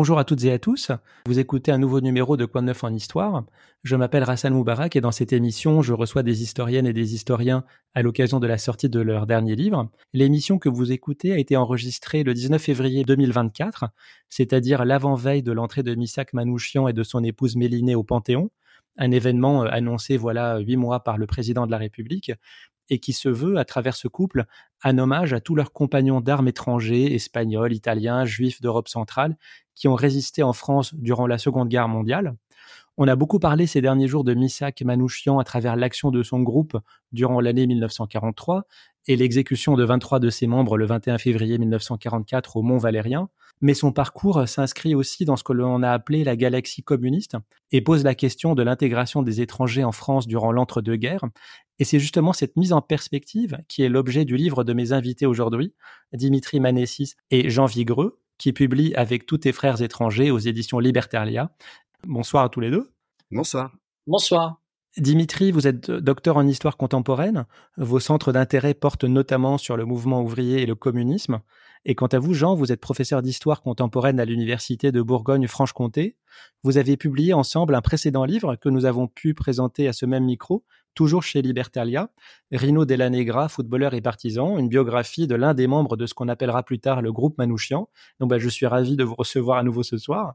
Bonjour à toutes et à tous. Vous écoutez un nouveau numéro de Quoi de neuf en histoire. Je m'appelle Rassan Moubarak et dans cette émission, je reçois des historiennes et des historiens à l'occasion de la sortie de leur dernier livre. L'émission que vous écoutez a été enregistrée le 19 février 2024, c'est-à-dire l'avant-veille de l'entrée de Missak Manouchian et de son épouse Mélinée au Panthéon, un événement euh, annoncé voilà huit mois par le président de la République et qui se veut, à travers ce couple, un hommage à tous leurs compagnons d'armes étrangers, espagnols, italiens, juifs d'Europe centrale, qui ont résisté en France durant la Seconde Guerre mondiale. On a beaucoup parlé ces derniers jours de Missak Manouchian à travers l'action de son groupe durant l'année 1943 et l'exécution de 23 de ses membres le 21 février 1944 au Mont Valérien. Mais son parcours s'inscrit aussi dans ce que l'on a appelé la galaxie communiste et pose la question de l'intégration des étrangers en France durant l'entre-deux-guerres. Et c'est justement cette mise en perspective qui est l'objet du livre de mes invités aujourd'hui, Dimitri Manessis et Jean Vigreux, qui publient avec tous tes frères étrangers aux éditions Libertalia. Bonsoir à tous les deux. Bonsoir. Bonsoir. Dimitri, vous êtes docteur en histoire contemporaine. Vos centres d'intérêt portent notamment sur le mouvement ouvrier et le communisme. Et quant à vous, Jean, vous êtes professeur d'histoire contemporaine à l'Université de Bourgogne-Franche-Comté. Vous avez publié ensemble un précédent livre que nous avons pu présenter à ce même micro, toujours chez Libertalia, Rino Della Negra, footballeur et partisan, une biographie de l'un des membres de ce qu'on appellera plus tard le groupe Manouchian. Donc, bah, je suis ravi de vous recevoir à nouveau ce soir.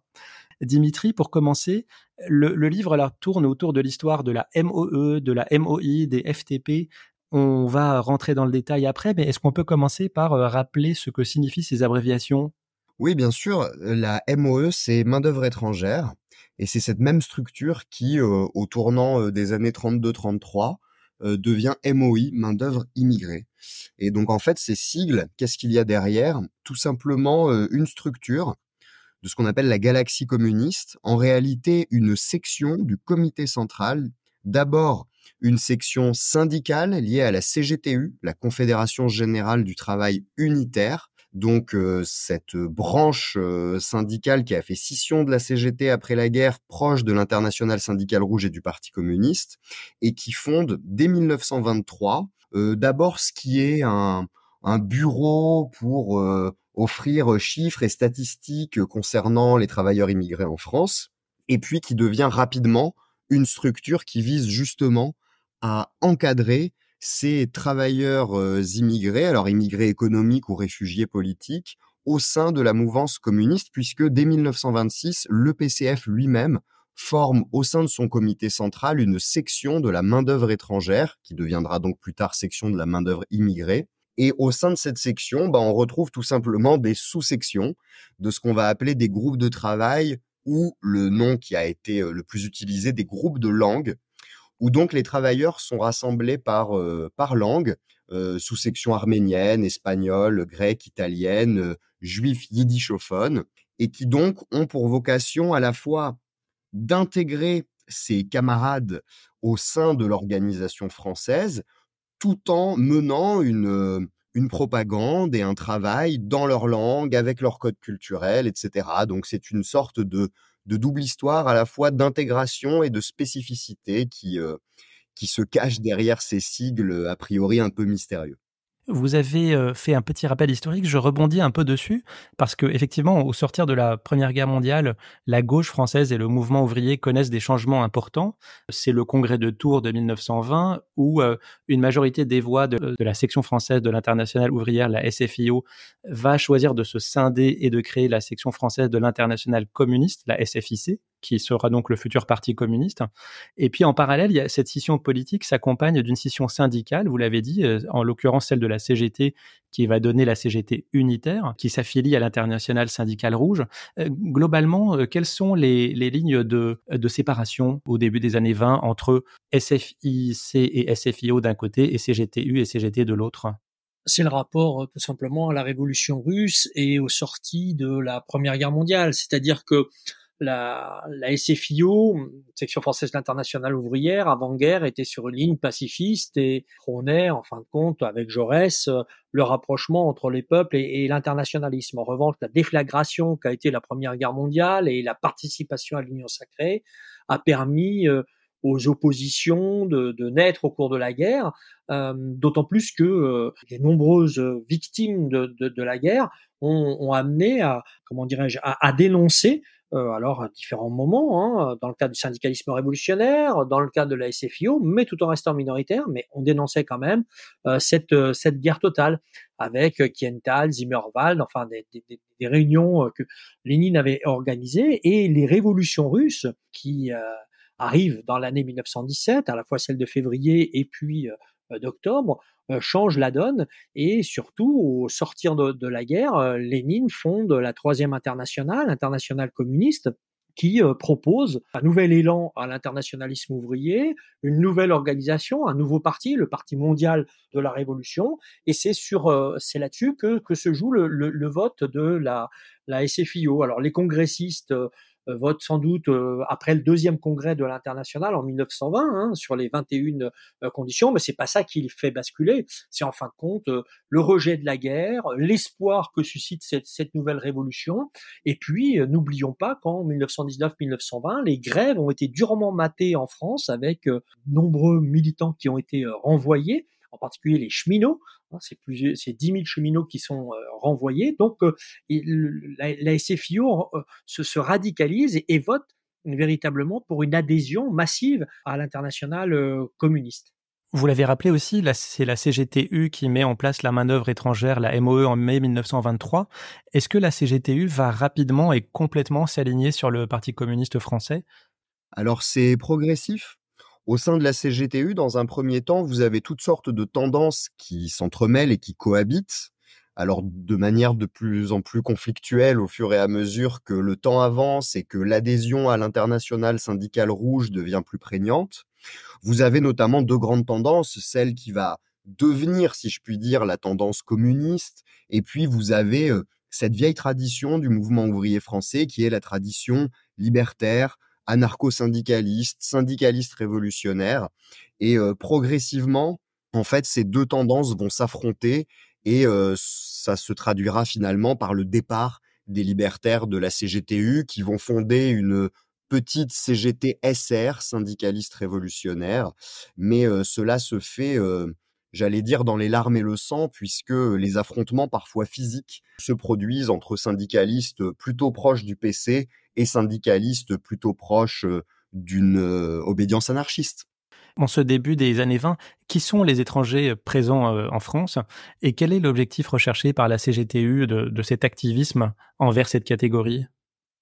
Dimitri, pour commencer, le, livre tourne autour de l'histoire de la MOE, de la MOI, des FTP. On va rentrer dans le détail après, mais est-ce qu'on peut commencer par euh, rappeler ce que signifient ces abréviations? Oui, bien sûr. La MOE, c'est main-d'œuvre étrangère. Et c'est cette même structure qui, euh, au tournant euh, des années 32-33, devient MOI, main-d'œuvre immigrée. Et donc, en fait, ces sigles, qu'est-ce qu'il y a derrière? Tout simplement une structure de ce qu'on appelle la galaxie communiste, en réalité une section du comité central, d'abord une section syndicale liée à la CGTU, la Confédération générale du travail unitaire, donc euh, cette branche euh, syndicale qui a fait scission de la CGT après la guerre, proche de l'international syndical rouge et du Parti communiste, et qui fonde dès 1923 euh, d'abord ce qui est un bureau pour offrir chiffres et statistiques concernant les travailleurs immigrés en France, et puis qui devient rapidement une structure qui vise justement à encadrer ces travailleurs immigrés, alors immigrés économiques ou réfugiés politiques, au sein de la mouvance communiste, puisque dès 1926, le PCF lui-même forme au sein de son comité central une section de la main-d'œuvre étrangère, qui deviendra donc plus tard section de la main-d'œuvre immigrée, et au sein de cette section, bah, on retrouve tout simplement des sous-sections de ce qu'on va appeler des groupes de travail ou le nom qui a été le plus utilisé, des groupes de langue, où donc les travailleurs sont rassemblés par, par langue, sous-section arménienne, espagnole, grecque, italienne, juif, yiddishophone, et qui donc ont pour vocation à la fois d'intégrer ces camarades au sein de l'organisation française, tout en menant une, une propagande et un travail dans leur langue, avec leur code culturel, etc. Donc c'est une sorte de, de double histoire à la fois d'intégration et de spécificité qui, qui se cache derrière ces sigles a priori un peu mystérieux. Vous avez euh, fait un petit rappel historique, je rebondis un peu dessus, parce que effectivement, au sortir de la Première Guerre mondiale, la gauche française et le mouvement ouvrier connaissent des changements importants. C'est le congrès de Tours de 1920, où euh, une majorité des voix de, la section française de l'internationale ouvrière, la SFIO, va choisir de se scinder et de créer la section française de l'internationale communiste, la SFIC, qui sera donc le futur parti communiste. Et puis en parallèle, il y a cette scission politique s'accompagne d'une scission syndicale, vous l'avez dit, euh, en l'occurrence celle de la CGT qui va donner la CGT unitaire, qui s'affilie à l'international syndical rouge. Euh, globalement, euh, quelles sont les, lignes de, de, séparation au début des années 20 entre SFIC et SFIO d'un côté et CGTU et CGT de l'autre? C'est le rapport tout simplement à la révolution russe et aux sorties de la Première Guerre mondiale. C'est-à-dire que la, la SFIO, section française de l'internationale ouvrière, avant-guerre, était sur une ligne pacifiste et prônait, en fin de compte, avec Jaurès, le rapprochement entre les peuples et, l'internationalisme. En revanche, la déflagration qu'a été la Première Guerre mondiale et la participation à l'Union sacrée a permis euh, aux oppositions de, de, naître au cours de la guerre, euh, d'autant plus que euh, les nombreuses victimes de, de, de la guerre ont, ont, amené à, comment dirais-je, à, à dénoncer alors à différents moments, hein, dans le cas du syndicalisme révolutionnaire, dans le cas de la SFIO, mais tout en restant minoritaire, mais on dénonçait quand même euh, cette, euh, cette guerre totale avec Kiental, Zimmerwald, enfin des, des, des réunions que Lénine avait organisées et les révolutions russes qui arrivent dans l'année 1917, à la fois celle de février et puis d'octobre, euh, change la donne et surtout au sortir de, la guerre, euh, Lénine fonde la troisième internationale, internationale communiste, qui euh, propose un nouvel élan à l'internationalisme ouvrier, une nouvelle organisation, un nouveau parti, le Parti mondial de la Révolution, et c'est sur c'est là-dessus que, que se joue le, le, vote de la la SFIO. Alors les congressistes euh, vote sans doute euh, après le deuxième congrès de l'international en 1920 hein, sur les 21 euh, conditions, mais c'est pas ça qui fait basculer. C'est en fin de compte le rejet de la guerre, l'espoir que suscite cette, cette, nouvelle révolution, et puis n'oublions pas qu'en 1919-1920 les grèves ont été durement matées en France avec nombreux militants qui ont été renvoyés en particulier les cheminots. Hein, c'est plus, c'est 10 000 cheminots qui sont euh, renvoyés. Donc, euh, la, SFIO euh, se, radicalise et, vote véritablement pour une adhésion massive à l'international communiste. Vous l'avez rappelé aussi, c'est la CGTU qui met en place la main-d'œuvre étrangère, la MOE, en mai 1923. Est-ce que la CGTU va rapidement et complètement s'aligner sur le Parti communiste français? Alors c'est progressif. Au sein de la CGTU, dans un premier temps, vous avez toutes sortes de tendances qui s'entremêlent et qui cohabitent, alors de manière de plus en plus conflictuelle au fur et à mesure que le temps avance et que l'adhésion à l'international syndical rouge devient plus prégnante. Vous avez notamment deux grandes tendances, celle qui va devenir, si je puis dire, la tendance communiste, et puis vous avez euh, cette vieille tradition du mouvement ouvrier français qui est la tradition libertaire, anarcho-syndicaliste, syndicaliste révolutionnaire. Et euh, progressivement, en fait, ces deux tendances vont s'affronter et euh, ça se traduira finalement par le départ des libertaires de la CGTU qui vont fonder une petite CGT SR, syndicaliste révolutionnaire. Mais euh, cela se fait j'allais dire dans les larmes et le sang, puisque les affrontements parfois physiques se produisent entre syndicalistes plutôt proches du PC et syndicalistes plutôt proches euh, d'une euh, obédience anarchiste. En ce début des années 20, qui sont les étrangers présents euh, en France et quel est l'objectif recherché par la CGTU de, de cet activisme envers cette catégorie?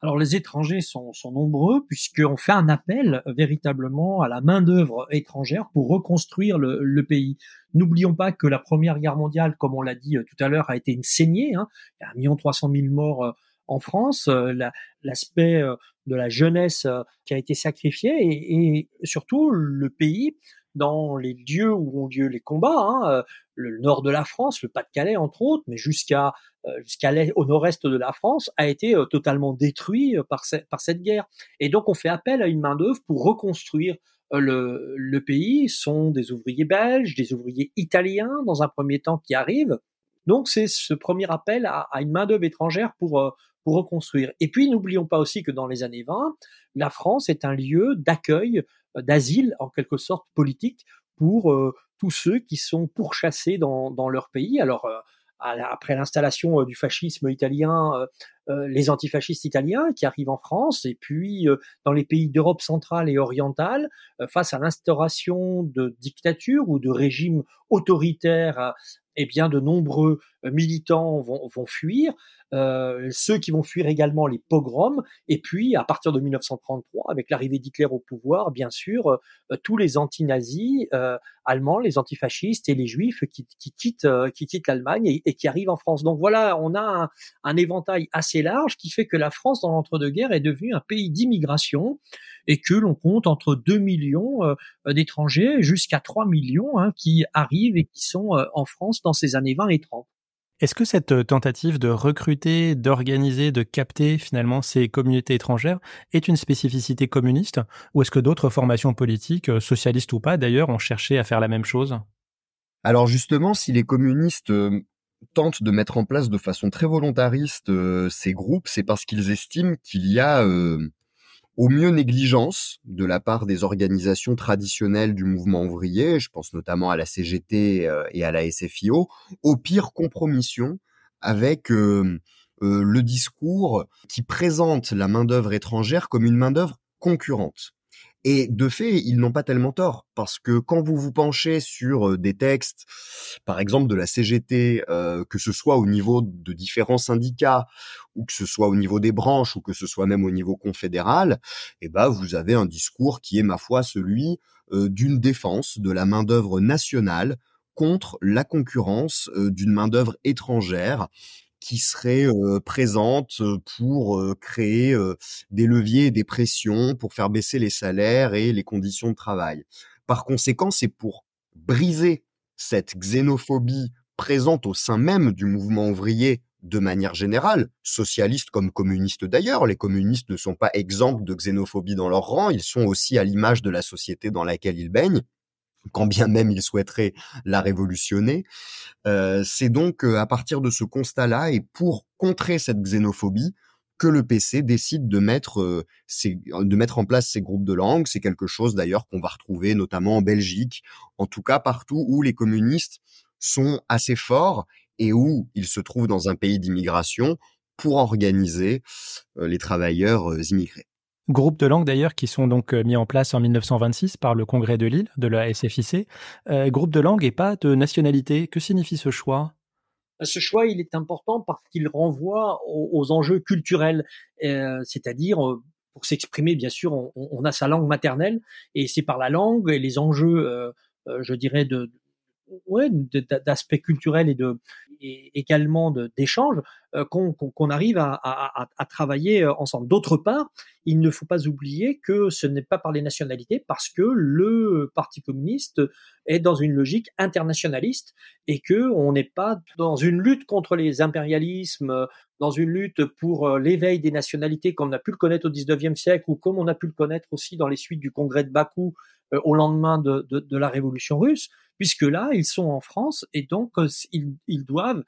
Alors les étrangers sont, sont nombreux puisqu'on fait un appel véritablement à la main d'œuvre étrangère pour reconstruire le, le pays. N'oublions pas que la Première Guerre mondiale, comme on l'a dit tout à l'heure, a été une saignée. Hein. Il y a un million trois cent mille morts en France, euh, l'aspect euh, de la jeunesse euh, qui a été sacrifié et, surtout le pays dans les lieux où ont lieu les combats, hein, le nord de la France, le Pas-de-Calais entre autres, mais jusqu'à jusqu'à au nord-est de la France, a été totalement détruit par, par cette guerre. Et donc on fait appel à une main d'œuvre pour reconstruire le, le pays. sont des ouvriers belges, des ouvriers italiens dans un premier temps qui arrivent. Donc c'est ce premier appel à, à une main d'œuvre étrangère pour pour reconstruire. Et puis, n'oublions pas aussi que dans les années 20, la France est un lieu d'accueil, euh, d'asile, en quelque sorte politique, pour euh, tous ceux qui sont pourchassés dans, leur pays. Alors, euh, après l'installation du fascisme italien, les antifascistes italiens qui arrivent en France, et puis dans les pays d'Europe centrale et orientale, face à l'instauration de dictatures ou de régimes autoritaires eh bien, de nombreux militants vont, fuir. Euh, ceux qui vont fuir également les pogroms, et puis à partir de 1933, avec l'arrivée d'Hitler au pouvoir, bien sûr, euh, tous les anti-nazis euh, allemands, les antifascistes et les juifs qui, qui quittent, qui quittent l'Allemagne et, qui arrivent en France. Donc voilà, on a un éventail assez large qui fait que la France, dans l'entre-deux-guerres, est devenue un pays d'immigration et que l'on compte entre 2 millions d'étrangers jusqu'à 3 millions hein, qui arrivent et qui sont en France dans ces années 20 et 30. Est-ce que cette euh, tentative de recruter, d'organiser, de capter finalement ces communautés étrangères est une spécificité communiste ou est-ce que d'autres formations politiques, euh, socialistes ou pas d'ailleurs, ont cherché à faire la même chose? Alors justement, si les communistes euh, tentent de mettre en place de façon très volontariste ces groupes, c'est parce qu'ils estiment qu'il y a au mieux négligence de la part des organisations traditionnelles du mouvement ouvrier, je pense notamment à la CGT euh, et à la SFIO, au pire compromission avec euh, euh, le discours qui présente la main-d'œuvre étrangère comme une main-d'œuvre concurrente. Et de fait, ils n'ont pas tellement tort, parce que quand vous vous penchez sur des textes, par exemple de la CGT, que ce soit au niveau de différents syndicats, ou que ce soit au niveau des branches, ou que ce soit même au niveau confédéral, eh ben vous avez un discours qui est, ma foi, celui d'une défense de la main d'œuvre nationale contre la concurrence d'une main d'œuvre étrangère qui serait présente pour créer des leviers et des pressions pour faire baisser les salaires et les conditions de travail. Par conséquent, c'est pour briser cette xénophobie présente au sein même du mouvement ouvrier de manière générale, socialistes comme communistes d'ailleurs. Les communistes ne sont pas exempts de xénophobie dans leur rang, ils sont aussi à l'image de la société dans laquelle ils baignent quand bien même il souhaiterait la révolutionner. Euh, c'est donc euh, à partir de ce constat-là et pour contrer cette xénophobie que le PC décide de mettre euh, de mettre en place ces groupes de langue. C'est quelque chose d'ailleurs qu'on va retrouver notamment en Belgique, en tout cas partout où les communistes sont assez forts et où ils se trouvent dans un pays d'immigration pour organiser les travailleurs immigrés. Groupes de langue d'ailleurs qui sont donc euh, mis en place en 1926 par le Congrès de Lille de la SFIC. Euh, groupe de langue et pas de nationalité. Que signifie ce choix? Bah, ce choix, il est important parce qu'il renvoie aux, enjeux culturels, euh, c'est-à-dire pour s'exprimer, bien sûr, on, a sa langue maternelle et c'est par la langue et les enjeux, je dirais, de, ouais, d'aspects culturels et de et également d'échanges euh, qu'on arrive à, à, travailler euh, ensemble. D'autre part, il ne faut pas oublier que ce n'est pas par les nationalités parce que le Parti communiste est dans une logique internationaliste et que on n'est pas dans une lutte contre les impérialismes, dans une lutte pour euh, l'éveil des nationalités comme on a pu le connaître au 19e siècle ou comme on a pu le connaître aussi dans les suites du congrès de Bakou au lendemain de, de, de la révolution russe puisque là, ils sont en France et donc euh, ils, doivent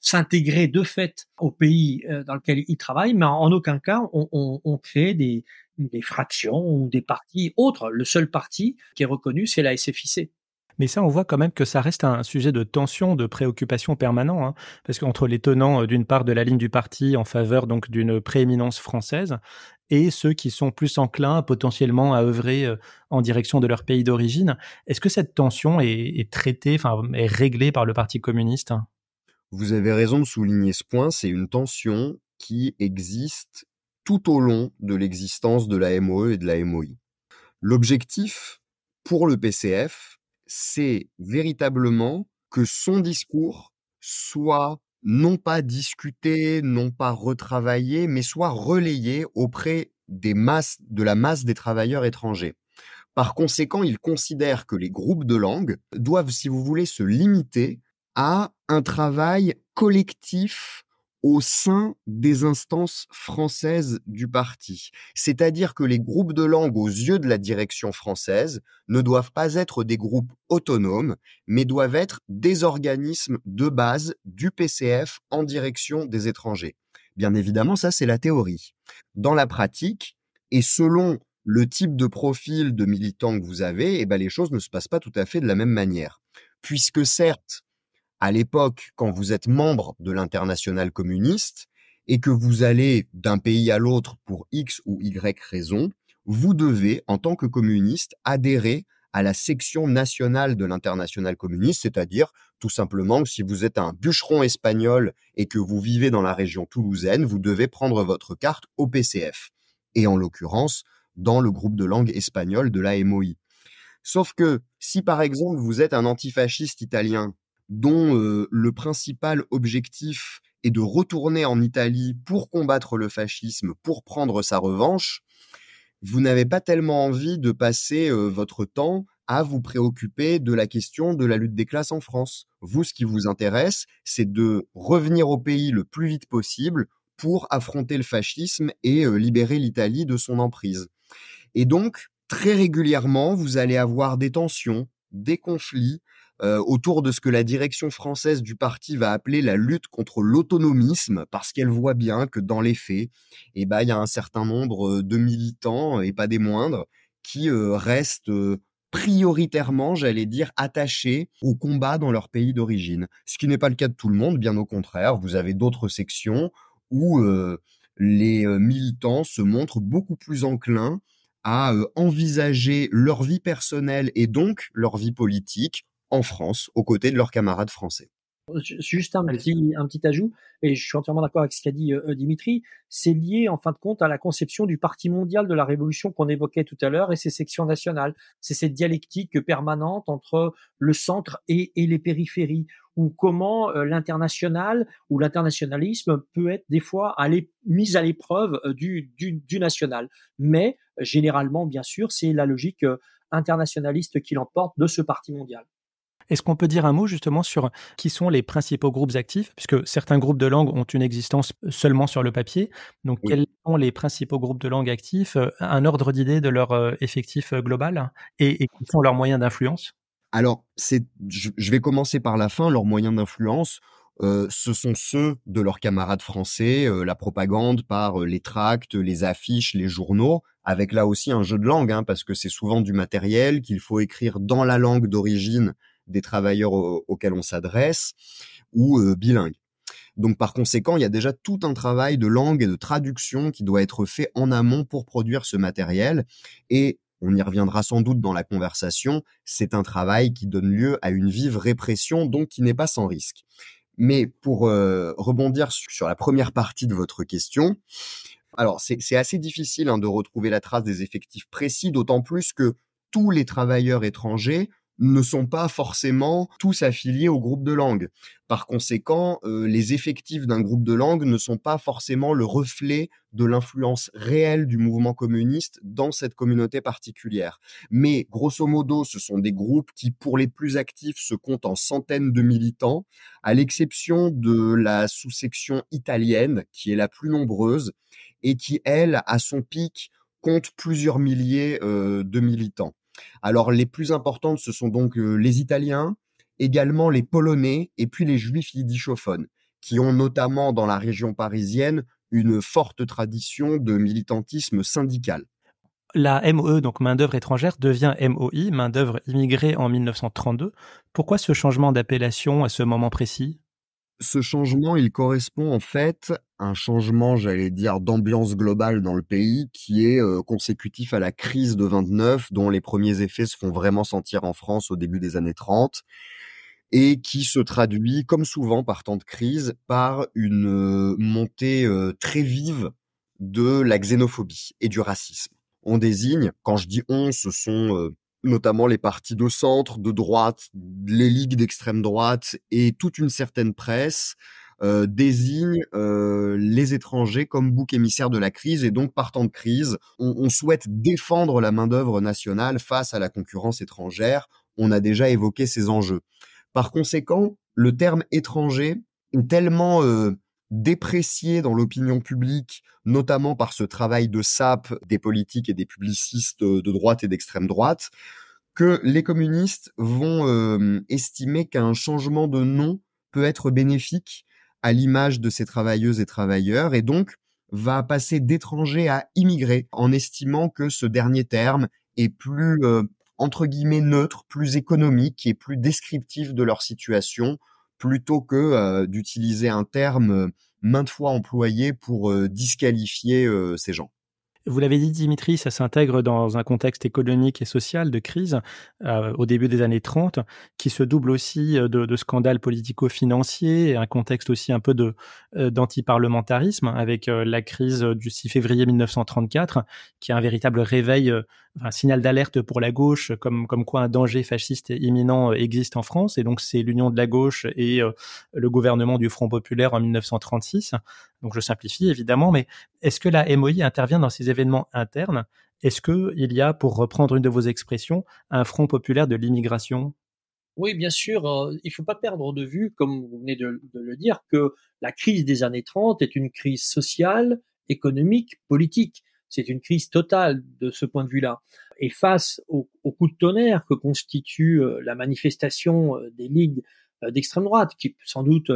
s'intégrer de fait au pays euh, dans lequel ils travaillent, mais en aucun cas on, crée des, des fractions ou des partis autres. Le seul parti qui est reconnu, c'est la SFIC. Mais ça, on voit quand même que ça reste un sujet de tension, de préoccupation permanent, hein, parce qu'entre les tenants euh, d'une part de la ligne du parti en faveur donc d'une prééminence française et ceux qui sont plus enclins potentiellement à œuvrer euh, en direction de leur pays d'origine, est-ce que cette tension est, traitée, enfin est réglée par le Parti communiste? Vous avez raison de souligner ce point. C'est une tension qui existe tout au long de l'existence de la MOE et de la MOI. L'objectif pour le PCF, c'est véritablement que son discours soit non pas discuté, non pas retravaillé, mais soit relayé auprès des masses, de la masse des travailleurs étrangers. Par conséquent, il considère que les groupes de langue doivent, si vous voulez, se limiter à un travail collectif au sein des instances françaises du parti. C'est-à-dire que les groupes de langue aux yeux de la direction française ne doivent pas être des groupes autonomes, mais doivent être des organismes de base du PCF en direction des étrangers. Bien évidemment, ça c'est la théorie. Dans la pratique, et selon le type de profil de militant que vous avez, eh ben, les choses ne se passent pas tout à fait de la même manière. Puisque certes, à l'époque, quand vous êtes membre de l'international communiste et que vous allez d'un pays à l'autre pour X ou Y raison, vous devez, en tant que communiste, adhérer à la section nationale de l'international communiste, c'est-à-dire tout simplement que si vous êtes un bûcheron espagnol et que vous vivez dans la région toulousaine, vous devez prendre votre carte au PCF, et en l'occurrence dans le groupe de langue espagnole de la MOI. Sauf que si par exemple vous êtes un antifasciste italien dont le principal objectif est de retourner en Italie pour combattre le fascisme, pour prendre sa revanche, vous n'avez pas tellement envie de passer votre temps à vous préoccuper de la question de la lutte des classes en France. Vous, ce qui vous intéresse, c'est de revenir au pays le plus vite possible pour affronter le fascisme et libérer l'Italie de son emprise. Et donc, très régulièrement, vous allez avoir des tensions, des conflits euh, autour de ce que la direction française du parti va appeler la lutte contre l'autonomisme, parce qu'elle voit bien que dans les faits, eh ben, il y a un certain nombre de militants, et pas des moindres, qui restent prioritairement, j'allais dire, attachés au combat dans leur pays d'origine. Ce qui n'est pas le cas de tout le monde, bien au contraire. Vous avez d'autres sections où les militants se montrent beaucoup plus enclins à envisager leur vie personnelle et donc leur vie politique en France, aux côtés de leurs camarades français. Juste un petit, un petit ajout, et je suis entièrement d'accord avec ce qu'a dit euh, Dimitri, c'est lié en fin de compte à la conception du Parti mondial de la Révolution qu'on évoquait tout à l'heure et ses sections nationales. C'est cette dialectique permanente entre le centre et, et les périphéries, ou comment euh, l'international ou l'internationalisme peut être des fois mis à l'épreuve euh, du, du, du, national. Mais généralement, bien sûr, c'est la logique internationaliste qui l'emporte de ce Parti mondial. Est-ce qu'on peut dire un mot justement sur qui sont les principaux groupes actifs? Puisque certains groupes de langue ont une existence seulement sur le papier. Donc, quels sont les principaux groupes de langue actifs Un ordre d'idée de leur euh, effectif euh, global? Et, et quels sont leurs moyens d'influence? Alors, je vais commencer par la fin. Leurs moyens d'influence, euh, ce sont ceux de leurs camarades français, la propagande par les tracts, les affiches, les journaux, avec là aussi un jeu de langue, hein, parce que c'est souvent du matériel qu'il faut écrire dans la langue d'origine des travailleurs auxquels on s'adresse ou euh, bilingues. Donc par conséquent, il y a déjà tout un travail de langue et de traduction qui doit être fait en amont pour produire ce matériel. Et on y reviendra sans doute dans la conversation, c'est un travail qui donne lieu à une vive répression, donc qui n'est pas sans risque. Mais pour euh, rebondir sur la première partie de votre question, alors c'est assez difficile hein, de retrouver la trace des effectifs précis, d'autant plus que tous les travailleurs étrangers ne sont pas forcément tous affiliés au groupe de langue. Par conséquent, euh, les effectifs d'un groupe de langue ne sont pas forcément le reflet de l'influence réelle du mouvement communiste dans cette communauté particulière. Mais grosso modo, ce sont des groupes qui, pour les plus actifs, se comptent en centaines de militants, à l'exception de la sous-section italienne, qui est la plus nombreuse, et qui, elle, à son pic, compte plusieurs milliers euh, de militants. Alors les plus importantes, ce sont donc euh, les Italiens, également les Polonais et puis les Juifs yiddishophones, qui ont notamment dans la région parisienne une forte tradition de militantisme syndical. La MOE, donc main-d'œuvre étrangère, devient MOI, main-d'œuvre immigrée en 1932. Pourquoi ce changement d'appellation à ce moment précis? Ce changement, il correspond en fait à un changement, j'allais dire, d'ambiance globale dans le pays qui est euh, consécutif à la crise de 29, dont les premiers effets se font vraiment sentir en France au début des années 30 et qui se traduit, comme souvent par temps de crise, par une euh, montée euh, très vive de la xénophobie et du racisme. On désigne, quand je dis on, ce sont notamment les partis de centre, de droite, les ligues d'extrême droite et toute une certaine presse euh, désignent euh, les étrangers comme bouc émissaire de la crise et donc partant de crise, on, on souhaite défendre la main d'œuvre nationale face à la concurrence étrangère. On a déjà évoqué ces enjeux. Par conséquent, le terme étranger est tellement euh, déprécié dans l'opinion publique, notamment par ce travail de sape des politiques et des publicistes de droite et d'extrême droite, que les communistes vont euh, estimer qu'un changement de nom peut être bénéfique à l'image de ces travailleuses et travailleurs et donc va passer d'étranger à immigré en estimant que ce dernier terme est plus euh, entre guillemets neutre, plus économique et plus descriptif de leur situation plutôt que euh, d'utiliser un terme euh, maintes fois employé pour euh, disqualifier ces gens. Vous l'avez dit, Dimitri, ça s'intègre dans un contexte économique et social de crise euh, au début des années 30, qui se double aussi euh, de, de scandales politico-financiers un contexte aussi un peu de euh, d'antiparlementarisme avec la crise du 6 février 1934, qui est un véritable réveil, un signal d'alerte pour la gauche, comme comme quoi un danger fasciste imminent existe en France. Et donc c'est l'union de la gauche et le gouvernement du Front populaire en 1936. Donc je simplifie évidemment, mais est-ce que la MOI intervient dans ces événements internes? Est-ce qu'il y a, pour reprendre une de vos expressions, un front populaire de l'immigration? Oui, bien sûr, euh, il ne faut pas perdre de vue, comme vous venez de, le dire, que la crise des années 30 est une crise sociale, économique, politique. C'est une crise totale de ce point de vue-là. Et face au, coup de tonnerre que constitue la manifestation des ligues d'extrême droite, qui sans doute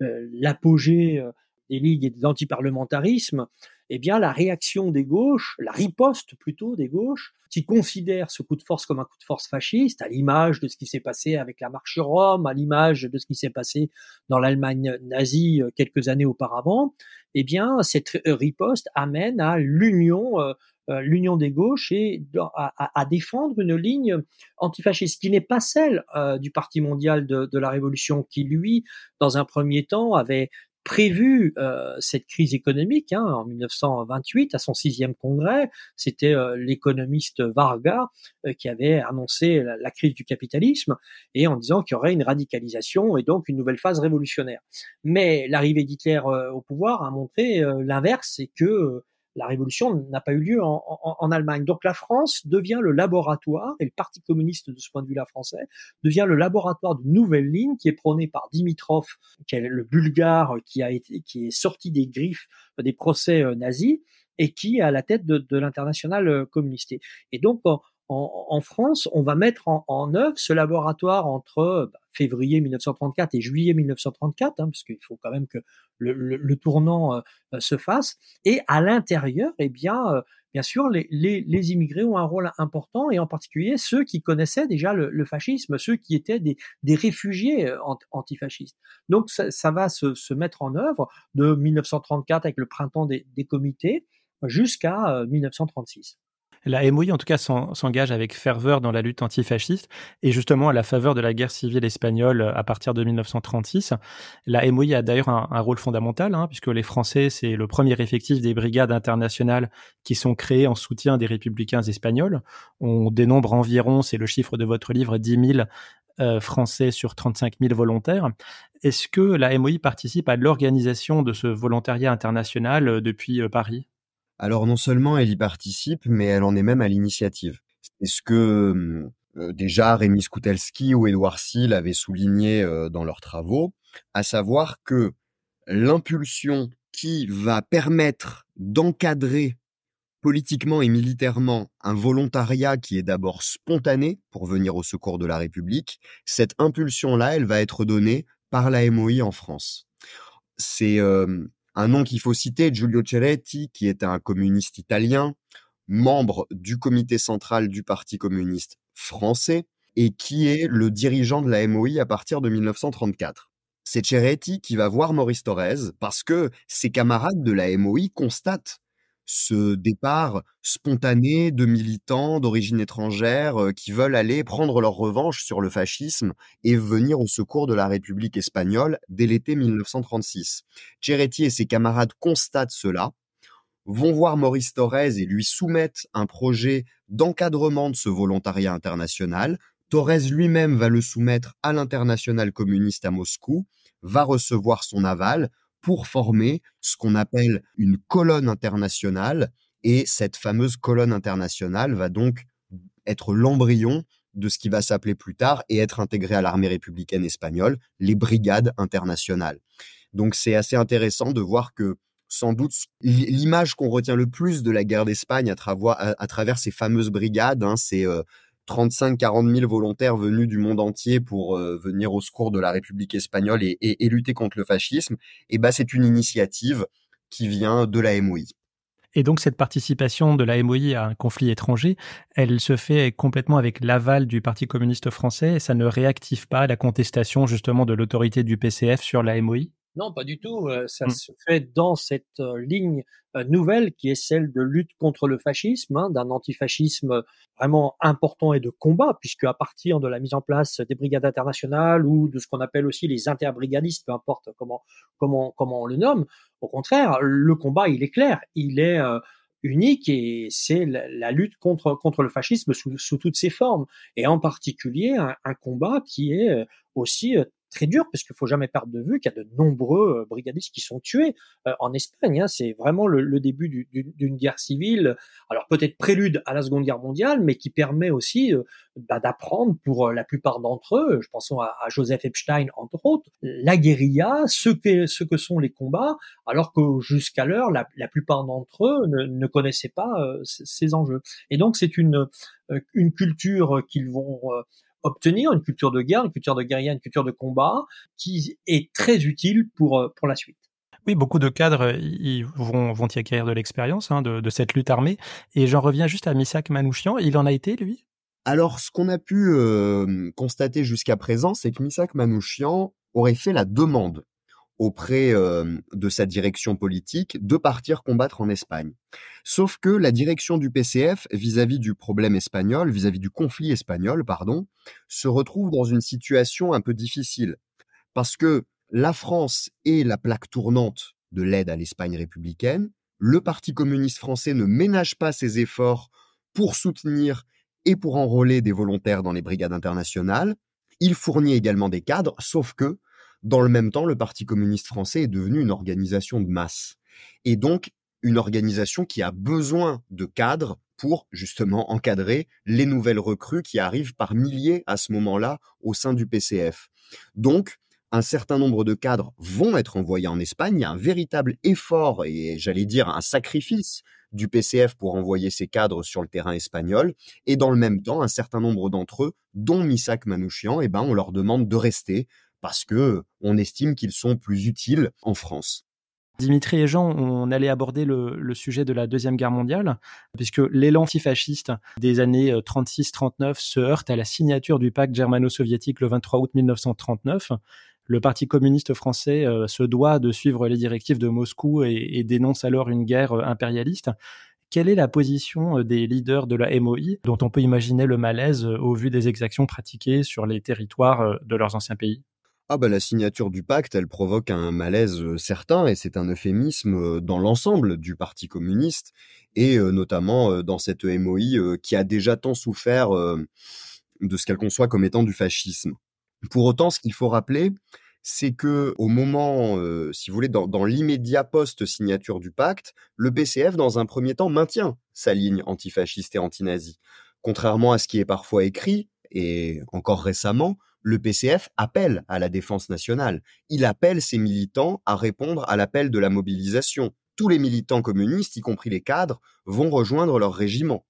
l'apogée des ligues et de l'antiparlementarisme, eh bien la réaction des gauches, la riposte plutôt des gauches, qui considèrent ce coup de force comme un coup de force fasciste, à l'image de ce qui s'est passé avec la marche Rome, à l'image de ce qui s'est passé dans l'Allemagne nazie euh, quelques années auparavant, eh bien cette riposte amène à l'union euh, euh, l'union des gauches et à, défendre une ligne antifasciste qui n'est pas celle du Parti mondial de, la Révolution, qui lui, dans un premier temps, avait prévu euh, cette crise économique hein, en 1928 à son sixième congrès. C'était euh, l'économiste Varga euh, qui avait annoncé la, crise du capitalisme et en disant qu'il y aurait une radicalisation et donc une nouvelle phase révolutionnaire. Mais l'arrivée d'Hitler au pouvoir a montré l'inverse, c'est que la révolution n'a pas eu lieu en, Allemagne. Donc la France devient le laboratoire, et le Parti communiste de ce point de vue-là français, devient le laboratoire d'une nouvelle ligne qui est prônée par Dimitrov, qui est le bulgare qui a été, qui est sorti des griffes des procès euh, nazis et qui est à la tête de, de l'international euh, communiste. Et donc en, France, on va mettre en, œuvre ce laboratoire entre bah, février 1934 et juillet 1934, hein, parce qu'il faut quand même que le, tournant euh, se fasse. Et à l'intérieur, eh bien, euh, bien sûr, les, immigrés ont un rôle important, et en particulier ceux qui connaissaient déjà le, fascisme, ceux qui étaient des, réfugiés euh, antifascistes. Donc ça, va se, mettre en œuvre de 1934 avec le printemps des comités jusqu'à 1936. La MOI, en tout cas, s'engage avec ferveur dans la lutte antifasciste et justement à la faveur de la guerre civile espagnole à partir de 1936. La MOI a d'ailleurs un, rôle fondamental hein, puisque les Français, c'est le premier effectif des brigades internationales qui sont créées en soutien des républicains espagnols. On dénombre environ, c'est le chiffre de votre livre, 10 000 euh, Français sur 35 000 volontaires. Est-ce que la MOI participe à l'organisation de ce volontariat international euh, depuis euh, Paris? Alors non seulement elle y participe, mais elle en est même à l'initiative. C'est ce que euh, déjà Rémi Skoutelski ou Édouard Seal avaient souligné euh, dans leurs travaux, à savoir que l'impulsion qui va permettre d'encadrer politiquement et militairement un volontariat qui est d'abord spontané pour venir au secours de la République, cette impulsion-là, elle va être donnée par la MOI en France. C'est euh, un nom qu'il faut citer, Giulio Ceretti, qui est un communiste italien, membre du comité central du Parti communiste français et qui est le dirigeant de la MOI à partir de 1934. C'est Ceretti qui va voir Maurice Thorez parce que ses camarades de la MOI constatent ce départ spontané de militants d'origine étrangère euh, qui veulent aller prendre leur revanche sur le fascisme et venir au secours de la République espagnole dès l'été 1936. Ceretti et ses camarades constatent cela, vont voir Maurice Thorez et lui soumettent un projet d'encadrement de ce volontariat international. Thorez lui-même va le soumettre à l'international communiste à Moscou, va recevoir son aval, pour former ce qu'on appelle une colonne internationale. Et cette fameuse colonne internationale va donc être l'embryon de ce qui va s'appeler plus tard et être intégré à l'armée républicaine espagnole, les brigades internationales. Donc c'est assez intéressant de voir que sans doute l'image qu'on retient le plus de la guerre d'Espagne à, travers ces fameuses brigades, hein, c'est euh, 35-40 000 volontaires venus du monde entier pour euh, venir au secours de la République espagnole et, lutter contre le fascisme, et eh ben c'est une initiative qui vient de la MOI. Et donc cette participation de la MOI à un conflit étranger, elle se fait complètement avec l'aval du Parti communiste français et ça ne réactive pas la contestation justement de l'autorité du PCF sur la MOI non, pas du tout. Ça mmh. se fait dans cette ligne nouvelle qui est celle de lutte contre le fascisme, hein, d'un antifascisme vraiment important et de combat, puisque à partir de la mise en place des brigades internationales ou de ce qu'on appelle aussi les interbrigadistes, peu importe comment comment comment on le nomme, au contraire, le combat il est clair, il est unique et c'est la, lutte contre contre le fascisme sous, sous toutes ses formes et en particulier un, un combat qui est aussi très dur, parce qu'il faut jamais perdre de vue qu'il y a de nombreux euh, brigadistes qui sont tués euh, en Espagne. Hein. C'est vraiment le, début d'une guerre civile, alors peut-être prélude à la Seconde Guerre mondiale, mais qui permet aussi euh, bah, d'apprendre pour la plupart d'entre eux, je pense à, Joseph Epstein entre autres, la guérilla, ce que, ce que sont les combats, alors que jusqu'à l'heure, la, plupart d'entre eux ne, connaissaient pas ces enjeux. Et donc c'est une, une culture qu'ils vont obtenir une culture de guerre, une culture de guérilla, une culture de combat qui est très utile pour, euh, pour la suite. Oui, beaucoup de cadres ils vont, vont y acquérir de l'expérience hein, de, cette lutte armée. Et j'en reviens juste à Misak Manouchian. Il en a été, lui? Alors, ce qu'on a pu euh, constater jusqu'à présent, c'est que Misak Manouchian aurait fait la demande auprès de sa direction politique de partir combattre en Espagne. Sauf que la direction du PCF vis-à-vis du problème espagnol, vis-à-vis du conflit espagnol, pardon, se retrouve dans une situation un peu difficile parce que la France est la plaque tournante de l'aide à l'Espagne républicaine. Le Parti communiste français ne ménage pas ses efforts pour soutenir et pour enrôler des volontaires dans les brigades internationales. Il fournit également des cadres, sauf que dans le même temps, le Parti communiste français est devenu une organisation de masse. Et donc, une organisation qui a besoin de cadres pour justement encadrer les nouvelles recrues qui arrivent par milliers à ce moment-là au sein du PCF. Donc, un certain nombre de cadres vont être envoyés en Espagne. Il y a un véritable effort et j'allais dire un sacrifice du PCF pour envoyer ces cadres sur le terrain espagnol. Et dans le même temps, un certain nombre d'entre eux, dont Misak Manouchian, eh ben, on leur demande de rester parce que on estime qu'ils sont plus utiles en France. Dimitri et Jean, on allait aborder le, sujet de la Deuxième Guerre mondiale, puisque l'élan antifasciste des années 36-39 euh, se heurte à la signature du pacte germano-soviétique le 23 août 1939. Le Parti communiste français euh, se doit de suivre les directives de Moscou et, dénonce alors une guerre euh, impérialiste. Quelle est la position des leaders de la MOI, dont on peut imaginer le malaise au vu des exactions pratiquées sur les territoires de leurs anciens pays? Ah bah la signature du pacte, elle provoque un malaise certain et c'est un euphémisme dans l'ensemble du Parti communiste et notamment dans cette MOI qui a déjà tant souffert de ce qu'elle conçoit comme étant du fascisme. Pour autant, ce qu'il faut rappeler, c'est que au moment, si vous voulez, dans, l'immédiat post-signature du pacte, le PCF, dans un premier temps, maintient sa ligne antifasciste et antinazie. Contrairement à ce qui est parfois écrit, et encore récemment, le PCF appelle à la défense nationale. Il appelle ses militants à répondre à l'appel de la mobilisation. Tous les militants communistes, y compris les cadres, vont rejoindre leur régiment.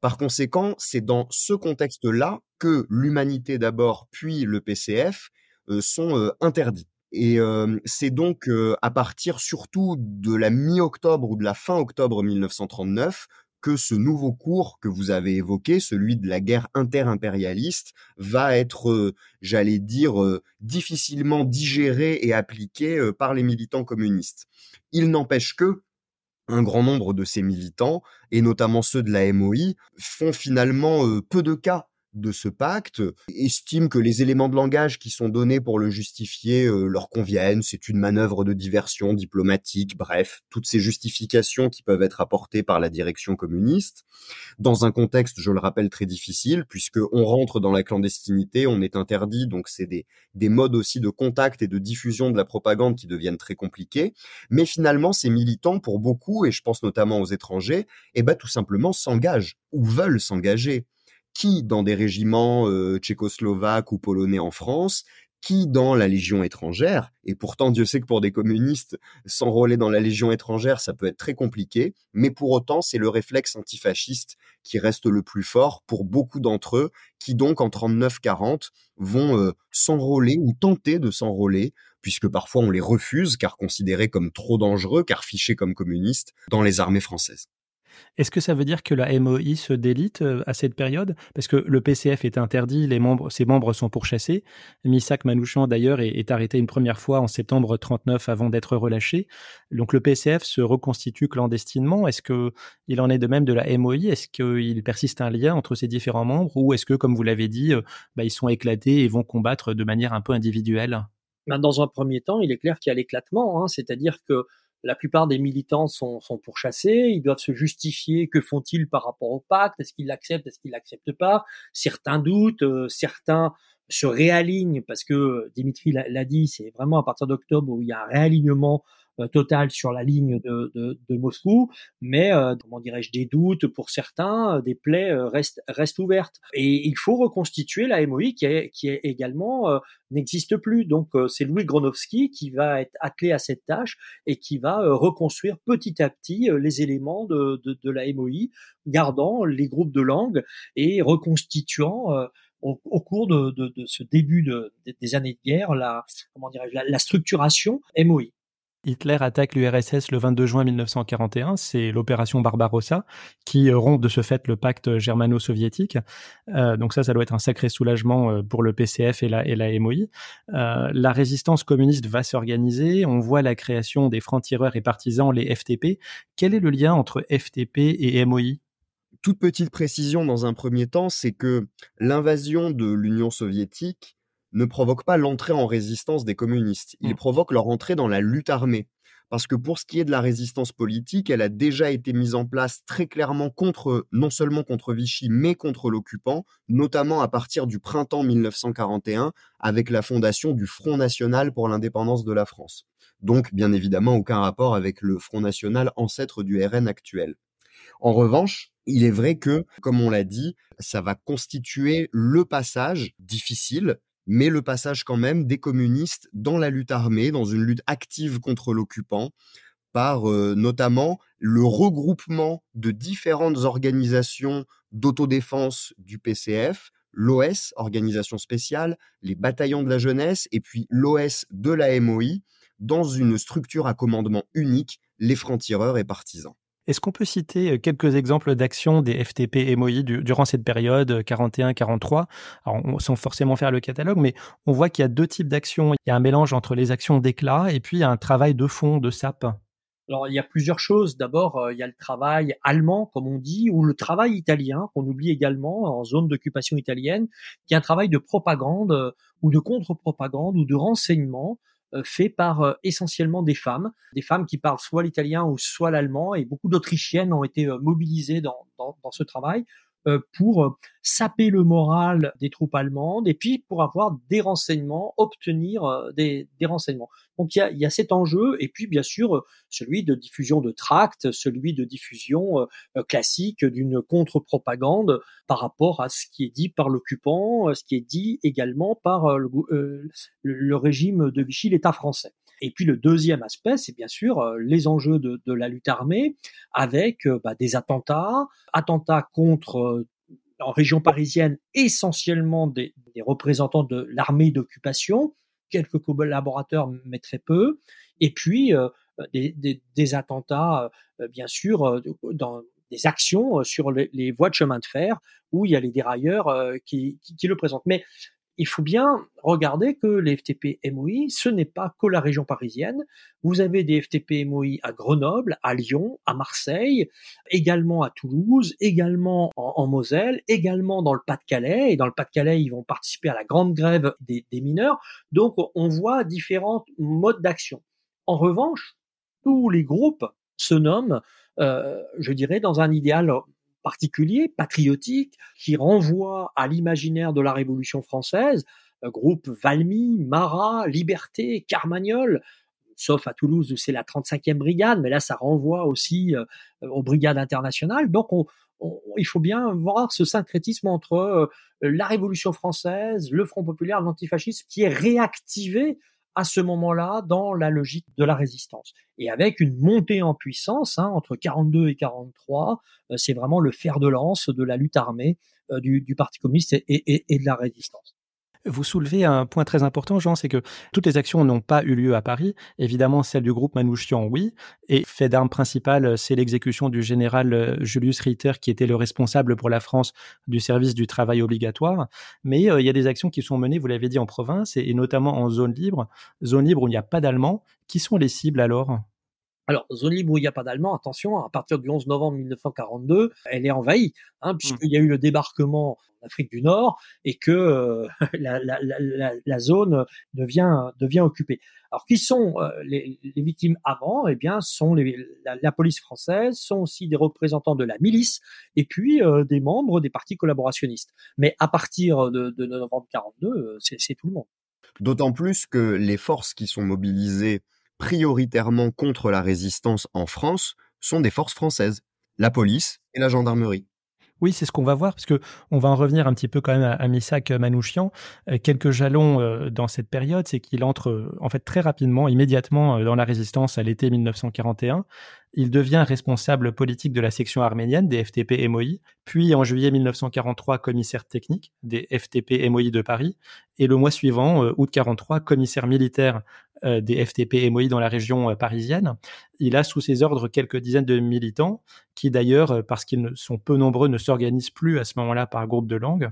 Par conséquent, c'est dans ce contexte-là que l'humanité d'abord, puis le PCF euh, sont euh, interdits. Et euh, c'est donc à partir surtout de la mi-octobre ou de la fin octobre 1939 que ce nouveau cours que vous avez évoqué, celui de la guerre interimpérialiste, va être, euh, j'allais dire, euh, difficilement digéré et appliqué euh, par les militants communistes. Il n'empêche que un grand nombre de ces militants, et notamment ceux de la MOI, font finalement peu de cas de ce pacte estime que les éléments de langage qui sont donnés pour le justifier euh, leur conviennent, c'est une manœuvre de diversion diplomatique, bref, toutes ces justifications qui peuvent être apportées par la direction communiste, dans un contexte, je le rappelle, très difficile, puisque on rentre dans la clandestinité, on est interdit, donc c'est des, des modes aussi de contact et de diffusion de la propagande qui deviennent très compliqués, mais finalement, ces militants, pour beaucoup, et je pense notamment aux étrangers, eh ben, tout simplement s'engagent ou veulent s'engager qui dans des régiments euh, tchécoslovaques ou polonais en France, qui dans la Légion étrangère, et pourtant Dieu sait que pour des communistes, s'enrôler dans la Légion étrangère, ça peut être très compliqué, mais pour autant c'est le réflexe antifasciste qui reste le plus fort pour beaucoup d'entre eux, qui donc en 39-40 vont euh, s'enrôler ou tenter de s'enrôler, puisque parfois on les refuse car considérés comme trop dangereux, car fichés comme communistes, dans les armées françaises. Est-ce que ça veut dire que la MOI se délite euh, à cette période? Parce que le PCF est interdit, ses membres sont pourchassés. Misak Manouchian, d'ailleurs, est, arrêté une première fois en septembre 39 avant d'être relâché. Donc le PCF se reconstitue clandestinement. Est-ce qu'il en est de même de la MOI Est-ce qu'il persiste un lien entre ces différents membres? Ou est-ce que, comme vous l'avez dit, euh, bah, ils sont éclatés et vont combattre de manière un peu individuelle? Ben, Dans un premier temps, il est clair qu'il y a l'éclatement. Hein. C'est-à-dire que la plupart des militants sont, pourchassés, ils doivent se justifier, que font-ils par rapport au pacte, est-ce qu'ils l'acceptent, est-ce qu'ils l'acceptent pas, certains doutent, euh, certains se réaligne parce que Dimitri l'a dit, c'est vraiment à partir d'octobre où il y a un réalignement euh, total sur la ligne de, de, de Moscou, mais euh, comment dirais-je des doutes pour certains, euh, des plaies restent restent ouvertes et il faut reconstituer la MOI qui est qui est également n'existe plus. Donc c'est Louis Gronowski qui va être attelé à cette tâche et qui va reconstruire petit à petit les éléments de, de, de la MOI, gardant les groupes de langue et reconstituant au, au, cours de, de, ce début de, des années de guerre la comment la, la structuration MOI. Hitler attaque l'URSS le 22 juin 1941, c'est l'opération Barbarossa qui rompt de ce fait le pacte germano-soviétique. Euh, donc ça, ça doit être un sacré soulagement euh, pour le PCF et la, et la MOI. Euh, la résistance communiste va s'organiser, on voit la création des francs-tireurs et partisans, les FTP. Quel est le lien entre FTP et MOI Toute petite précision dans un premier temps, c'est que l'invasion de l'Union soviétique ne provoque pas l'entrée en résistance des communistes, il mmh. provoque leur entrée dans la lutte armée. Parce que pour ce qui est de la résistance politique, elle a déjà été mise en place très clairement contre, non seulement contre Vichy, mais contre l'occupant, notamment à partir du printemps 1941, avec la fondation du Front National pour l'indépendance de la France. Donc, bien évidemment, aucun rapport avec le Front National ancêtre du RN actuel. En revanche, il est vrai que, comme on l'a dit, ça va constituer le passage difficile mais le passage quand même des communistes dans la lutte armée, dans une lutte active contre l'occupant, par euh, notamment le regroupement de différentes organisations d'autodéfense du PCF, l'OS, organisation spéciale, les bataillons de la jeunesse, et puis l'OS de la MOI, dans une structure à commandement unique, les francs-tireurs et partisans. Est-ce qu'on peut citer euh, quelques exemples d'actions des FTP MOI durant cette période 41-43 Alors, sans forcément faire le catalogue, mais on voit qu'il y a deux types d'actions. Il y a un mélange entre les actions d'éclat et puis il y a un travail de fond, de SAP. Alors, il y a plusieurs choses. D'abord, euh, il y a le travail allemand, comme on dit, ou le travail italien, qu'on oublie également en zone d'occupation italienne, qui est un travail de propagande euh, ou de contre-propagande ou de renseignement euh, fait par euh, essentiellement des femmes, des femmes qui parlent soit l'italien ou soit l'allemand, et beaucoup d'Autrichiennes ont été euh, mobilisées dans, dans, dans ce travail. euh, pour euh, saper le moral des troupes allemandes et puis pour avoir des renseignements, obtenir euh, des, des renseignements. Donc il y a, y a cet enjeu et puis bien sûr celui de diffusion de tracts, celui de diffusion classique d'une contre-propagande par rapport à ce qui est dit par l'occupant, ce qui est dit également par le, le régime de Vichy, l'État français. Et puis le deuxième aspect, c'est bien sûr euh, les enjeux de, la lutte armée avec euh, bah, des attentats, attentats contre euh, en région parisienne essentiellement des, représentants de l'armée d'occupation, quelques collaborateurs mais très peu, et puis des, attentats bien sûr dans des actions sur les, voies de chemin de fer où il y a les dérailleurs qui, le présentent. Il faut bien regarder que les FTP MOI, ce n'est pas que la région parisienne. Vous avez des FTP MOI à Grenoble, à Lyon, à Marseille, également à Toulouse, également en, Moselle, également dans le Pas-de-Calais. Et dans le Pas-de-Calais, ils vont participer à la grande grève des, mineurs. Donc, on voit différents modes d'action. En revanche, tous les groupes se nomment, euh, je dirais, dans un idéal particulier, patriotique, qui renvoie à l'imaginaire de la Révolution française, euh, groupe Valmy, Marat, Liberté, Carmagnol, sauf à Toulouse où c'est la 35e brigade, mais là ça renvoie aussi euh, aux brigades internationales. Donc il faut bien voir ce syncrétisme entre euh, la Révolution française, le Front populaire, l'antifascisme, qui est réactivé à ce moment-là dans la logique de la résistance. Et avec une montée en puissance hein, entre 42 et 43, euh, c'est vraiment le fer de lance de la lutte armée euh, du, Parti communiste et, et de la résistance. Vous soulevez un point très important, Jean, c'est que toutes les actions n'ont pas eu lieu à Paris. Évidemment, celle du groupe Manouchian, oui. Et fait d'armes principale, c'est l'exécution du général euh, Julius Ritter, qui était le responsable pour la France du service du travail obligatoire. Mais euh, il y a des actions qui sont menées, vous l'avez dit, en province et, et notamment en zone libre. Zone libre où il n'y a pas d'Allemands. Qui sont les cibles alors? Alors, zone libre où il n'y a pas d'Allemands, attention, à partir du 11 novembre 1942, elle est envahie, hein, puisqu'il y a eu le débarquement en Afrique du Nord et que euh, la, la, la, la, zone devient, devient occupée. Alors, qui sont euh, les, les, victimes avant? Eh bien, sont les, la, police française, sont aussi des représentants de la milice et puis euh, des membres des partis collaborationnistes. Mais à partir de, de novembre 42, c'est tout le monde. D'autant plus que les forces qui sont mobilisées prioritairement contre la résistance en France sont des forces françaises, la police et la gendarmerie. Oui, c'est ce qu'on va voir, parce que on va en revenir un petit peu quand même à, à Missak Manouchian. Euh, quelques jalons euh, dans cette période, c'est qu'il entre euh, en fait très rapidement, immédiatement dans la résistance à l'été 1941. Il devient responsable politique de la section arménienne des FTP MOI, puis en juillet 1943 commissaire technique des FTP MOI de Paris, et le mois suivant, août 43, commissaire militaire euh, des FTP MOI dans la région euh, parisienne. Il a sous ses ordres quelques dizaines de militants qui d'ailleurs, euh, parce qu'ils sont peu nombreux, ne s'organisent plus à ce moment-là par groupe de langue.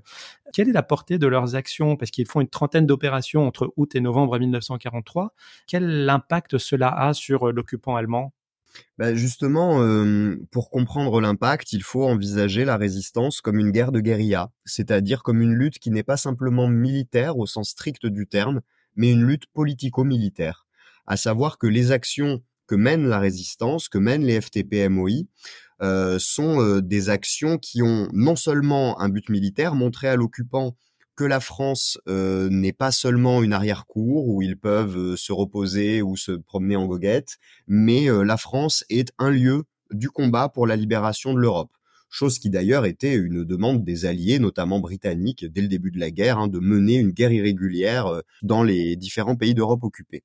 Quelle est la portée de leurs actions? Parce qu'ils font une trentaine d'opérations entre août et novembre 1943. Quel impact cela a sur l'occupant allemand? Bah justement, pour comprendre l'impact, il faut envisager la résistance comme une guerre de guérilla, c'est-à-dire comme une lutte qui n'est pas simplement militaire au sens strict du terme, mais une lutte politico-militaire, à savoir que les actions que mène la résistance, que mènent les FTP-MOI, euh, sont euh, des actions qui ont non seulement un but militaire, montrer à l'occupant que la France euh, n'est pas seulement une arrière-cour où ils peuvent se reposer ou se promener en goguette, mais la France est un lieu du combat pour la libération de l'Europe chose qui d'ailleurs était une demande des alliés, notamment britanniques, dès le début de la guerre, hein, de mener une guerre irrégulière euh, dans les différents pays d'Europe occupés.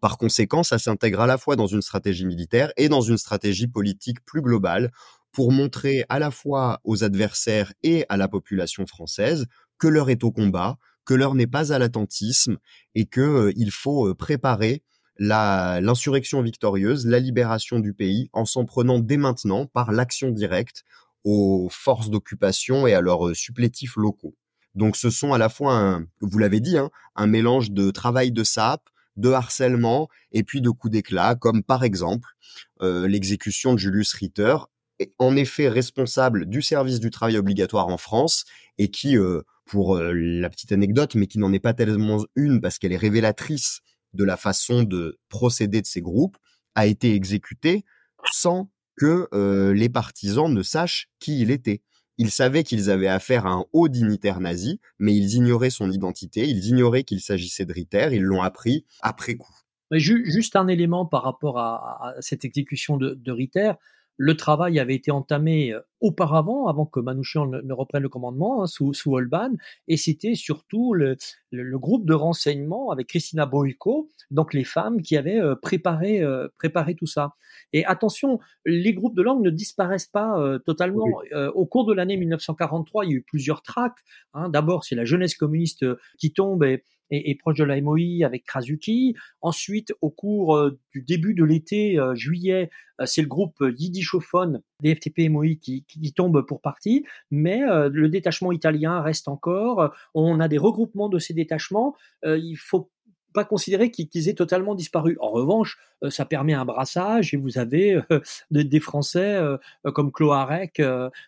Par conséquent, ça s'intègre à la fois dans une stratégie militaire et dans une stratégie politique plus globale pour montrer à la fois aux adversaires et à la population française que l'heure est au combat, que l'heure n'est pas à l'attentisme et que euh, il faut euh, préparer l'insurrection victorieuse, la libération du pays en s'en prenant dès maintenant par l'action directe aux forces d'occupation et à leurs euh, supplétifs locaux. Donc ce sont à la fois, un, vous l'avez dit, hein, un mélange de travail de sape, de harcèlement et puis de coups d'éclat, comme par exemple euh, l'exécution de Julius Ritter, en effet responsable du service du travail obligatoire en France et qui, euh, pour la petite anecdote, mais qui n'en est pas tellement une parce qu'elle est révélatrice de la façon de procéder de ces groupes, a été exécuté sans que euh, les partisans ne sachent qui il était. Ils savaient qu'ils avaient affaire à un haut dignitaire nazi, mais ils ignoraient son identité, ils ignoraient qu'il s'agissait de Ritter, ils l'ont appris après coup. Juste un élément par rapport à, cette exécution de Ritter, le travail avait été entamé euh, auparavant, avant que Manouchian ne, reprenne le commandement, hein, sous, sous Holban, et c'était surtout le, le, groupe de renseignement avec Christina Boyko, donc les femmes qui avaient euh, préparé, euh, préparé tout ça. Et attention, les groupes de langue ne disparaissent pas totalement. au cours de l'année 1943, il y a eu plusieurs tracts. Hein. D'abord, c'est la jeunesse communiste qui tombe et et, proche de la MOI avec Krasuki. Ensuite, au cours euh, du début de l'été, euh, juillet, euh, c'est le groupe yiddishophone des FTP MOI qui, tombe pour partie, mais le détachement italien reste encore. On a des regroupements de ces détachements. il faut pas considérer qu'ils aient totalement disparu. En revanche, ça permet un brassage et vous avez des, Français comme Cloarec,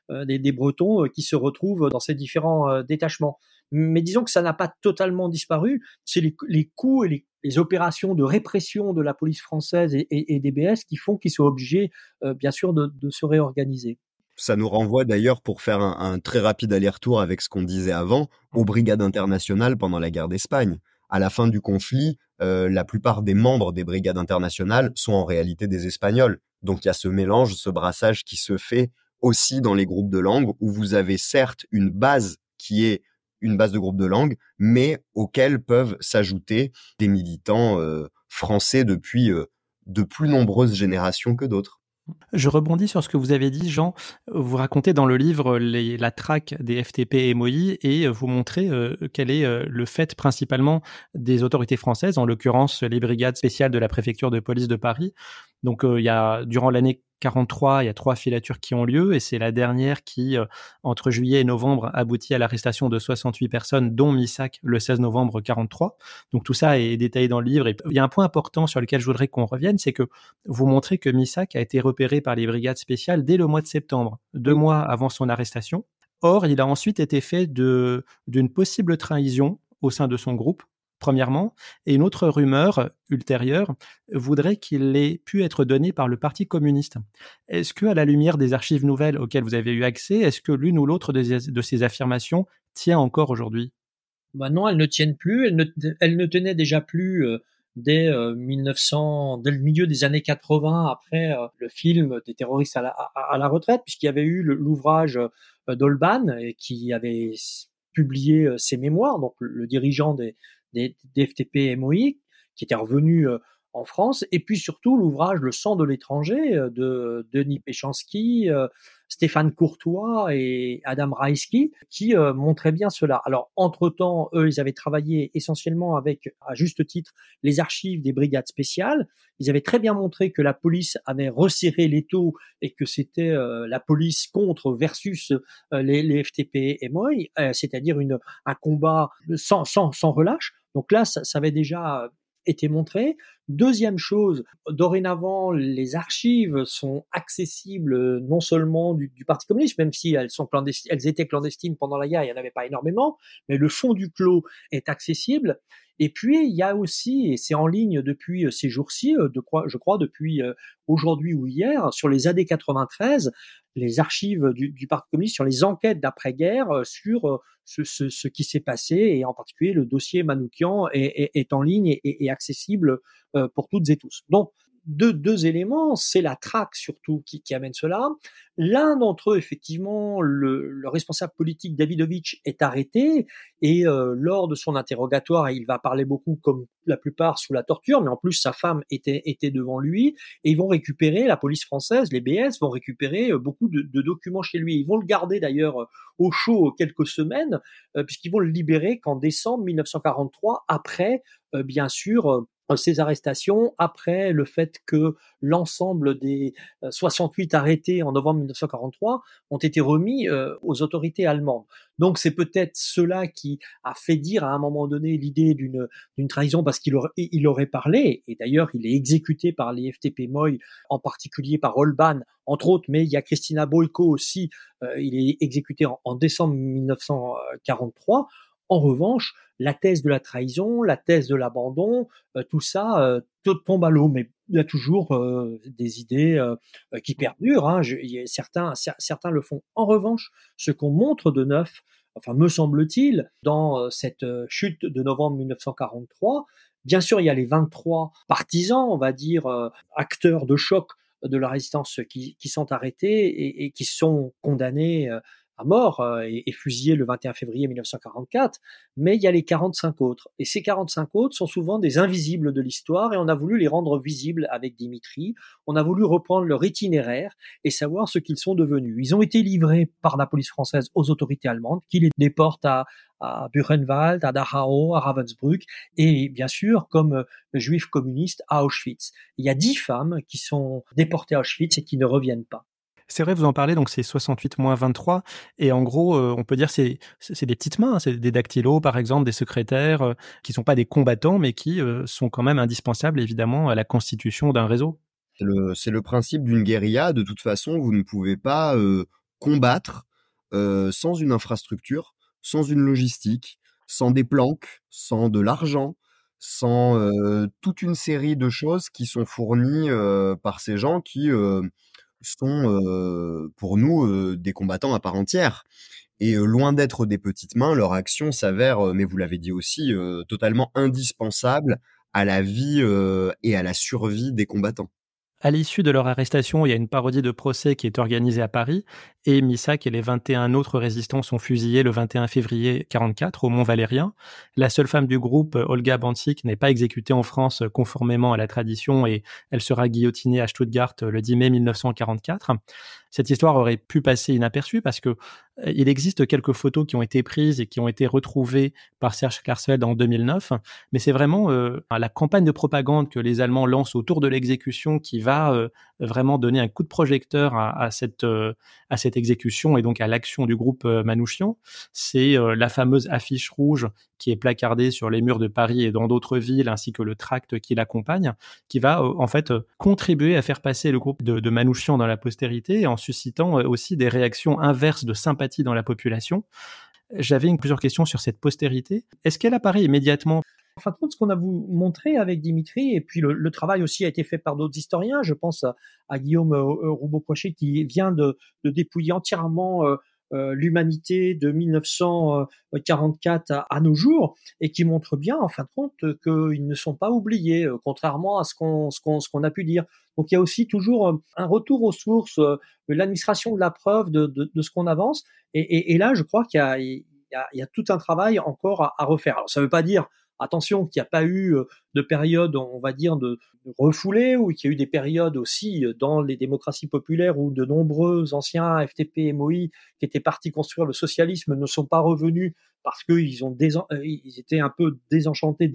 des, Bretons qui se retrouvent dans ces différents détachements mais disons que ça n'a pas totalement disparu. C'est les, les, coûts et les, les, opérations de répression de la police française et, et, et des BS qui font qu'ils soient obligés, euh, bien sûr, de, de, se réorganiser. Ça nous renvoie d'ailleurs, pour faire un, un très rapide aller-retour avec ce qu'on disait avant, aux brigades internationales pendant la guerre d'Espagne. À la fin du conflit, euh, la plupart des membres des brigades internationales sont en réalité des Espagnols. Donc il y a ce mélange, ce brassage qui se fait aussi dans les groupes de langue, où vous avez certes une base qui est une base de groupe de langue, mais auxquels peuvent s'ajouter des militants euh, français depuis euh, de plus nombreuses générations que d'autres. Je rebondis sur ce que vous avez dit, Jean. Vous racontez dans le livre la traque des FTP et MOI et vous montrez euh, quel est le fait principalement des autorités françaises, en l'occurrence les brigades spéciales de la préfecture de police de Paris. Donc il y a durant l'année 43, il y a trois filatures qui ont lieu et c'est la dernière qui, euh, entre juillet et novembre, aboutit à l'arrestation de 68 personnes, dont Missak le 16 novembre 43. Donc tout ça est détaillé dans le livre. Et il y a un point important sur lequel je voudrais qu'on revienne, c'est que vous montrez que Missak a été repéré par les brigades spéciales dès le mois de septembre, deux mois avant son arrestation. Or, il a ensuite été fait d'une possible trahison au sein de son groupe premièrement, et une autre rumeur ultérieure voudrait qu'il ait pu être donné par le Parti communiste. Est-ce que, à la lumière des archives nouvelles auxquelles vous avez eu accès, est-ce que l'une ou l'autre de, ces affirmations tient encore aujourd'hui? Bah Non, elles ne tiennent plus. Elles ne, tenaient déjà plus euh, dès 1900, euh, dès le milieu des années 80, après euh, le film des terroristes à la, retraite, puisqu'il y avait eu l'ouvrage d'Olban qui avait publié ses mémoires, donc le dirigeant des, des, FTP MOI qui était revenu euh, en France, et puis surtout l'ouvrage Le sang de l'étranger euh, de Denis Péchanski, euh, Stéphane Courtois et Adam Raisky, qui montraient bien cela. Alors, entre-temps, eux, ils avaient travaillé essentiellement avec, à juste titre, les archives des brigades spéciales. Ils avaient très bien montré que la police avait resserré les taux et que c'était la police contre versus les, FTP et MOI, c'est-à-dire un combat sans relâche. Donc là, ça, avait déjà été montré. Deuxième chose, dorénavant, les archives sont accessibles non seulement du, Parti communiste, même si elles, sont clandestines, elles étaient clandestines pendant la guerre, il n'y en avait pas énormément, mais le fond du clos est accessible. Et puis, il y a aussi, et c'est en ligne depuis euh, ces jours-ci, euh, je crois depuis euh, aujourd'hui ou hier, sur les années 93, les archives du, Parti communiste sur les enquêtes d'après-guerre sur ce, qui s'est passé, et en particulier le dossier Manoukian est, en ligne et accessible pour toutes et tous. Donc, deux, éléments, c'est la traque surtout qui, amène cela. L'un d'entre eux, effectivement, le, le, responsable politique Davidovich est arrêté et euh, lors de son interrogatoire, il va parler beaucoup comme la plupart sous la torture, mais en plus sa femme était, était devant lui et ils vont récupérer, la police française, les BS vont récupérer euh, beaucoup de, documents chez lui. Ils vont le garder d'ailleurs euh, au chaud quelques semaines puisqu'ils vont le libérer qu'en décembre 1943, après, bien sûr, ces arrestations après le fait que l'ensemble des 68 euh, arrêtés en novembre 1943 ont été remis euh, aux autorités allemandes. Donc c'est peut-être cela qui a fait dire à un moment donné l'idée d'une d'une trahison parce qu'il aurait, il aurait parlé et d'ailleurs il est exécuté par les FTP Moy en particulier par Holban entre autres mais il y a Christina Boyko aussi euh, il est exécuté en, en décembre 1943 en revanche, la thèse de la trahison, la thèse de l'abandon, euh, tout ça euh, tout tombe à l'eau. Mais il y a toujours euh, des idées qui perdurent. Hein. certains, certains le font. En revanche, ce qu'on montre de neuf, enfin me semble-t-il, dans cette chute de novembre 1943, bien sûr, il y a les 23 partisans, on va dire, acteurs de choc de la résistance qui, sont arrêtés et, et, qui sont condamnés à mort euh, et, et, fusillé le 21 février 1944, mais il y a les 45 autres. Et ces 45 autres sont souvent des invisibles de l'histoire et on a voulu les rendre visibles avec Dimitri. On a voulu reprendre leur itinéraire et savoir ce qu'ils sont devenus. Ils ont été livrés par la police française aux autorités allemandes qui les déportent à, à Buchenwald, à Dachau, à Ravensbrück et bien sûr comme euh, juifs communistes à Auschwitz. Il y a dix femmes qui sont déportées à Auschwitz et qui ne reviennent pas. C'est vrai, vous en parlez, donc c'est 68 moins 23. Et en gros, euh, on peut dire c'est c'est des petites mains, hein, c'est des dactylos, par exemple, des secrétaires, euh, qui sont pas des combattants, mais qui euh, sont quand même indispensables, évidemment, à la constitution d'un réseau. C'est le, le, principe d'une guérilla. De toute façon, vous ne pouvez pas combattre sans une infrastructure, sans une logistique, sans des planques, sans de l'argent, sans toute une série de choses qui sont fournies par ces gens qui sont pour nous des combattants à part entière. Et loin d'être des petites mains, leur action s'avère, mais vous l'avez dit aussi, totalement indispensable à la vie et à la survie des combattants. À l'issue de leur arrestation, il y a une parodie de procès qui est organisée à Paris et Missak et les 21 autres résistants sont fusillés le 21 février 44 au Mont Valérien. La seule femme du groupe, Olga Bantik, n'est pas exécutée en France conformément à la tradition et elle sera guillotinée à Stuttgart le 10 mai 1944. Cette histoire aurait pu passer inaperçue parce que euh, il existe quelques photos qui ont été prises et qui ont été retrouvées par Serge Klarsfeld en 2009, mais c'est vraiment euh, la campagne de propagande que les Allemands lancent autour de l'exécution qui va euh, vraiment donné un coup de projecteur à, cette, à cette exécution et donc à l'action du groupe Manouchian. C'est la fameuse affiche rouge qui est placardée sur les murs de Paris et dans d'autres villes, ainsi que le tract qui l'accompagne, qui va en fait contribuer à faire passer le groupe de, de Manouchian dans la postérité en suscitant aussi des réactions inverses de sympathie dans la population. J'avais plusieurs questions sur cette postérité. Est-ce qu'elle apparaît immédiatement? En fin de compte, ce qu'on a vous montré avec Dimitri, et puis le, travail aussi a été fait par d'autres historiens, je pense à, Guillaume euh, euh, Roubaud-Poichet qui vient de, dépouiller entièrement euh, l'humanité de 1944 à, nos jours, et qui montre bien, en fin de compte, qu'ils ne sont pas oubliés, contrairement à ce qu'on a pu dire. Donc il y a aussi toujours un retour aux sources, l'administration de la preuve de, ce qu'on avance, et, là, je crois qu'il y, y a, tout un travail encore à, à refaire. Alors ça ne veut pas dire attention qu'il n'y a pas eu euh, de période, on va dire, de, refoulée, ou qu'il y a eu des périodes aussi euh, dans les démocraties populaires où de nombreux anciens FTP, MOI qui étaient partis construire le socialisme ne sont pas revenus parce qu'ils ont euh, ils étaient un peu désenchantés,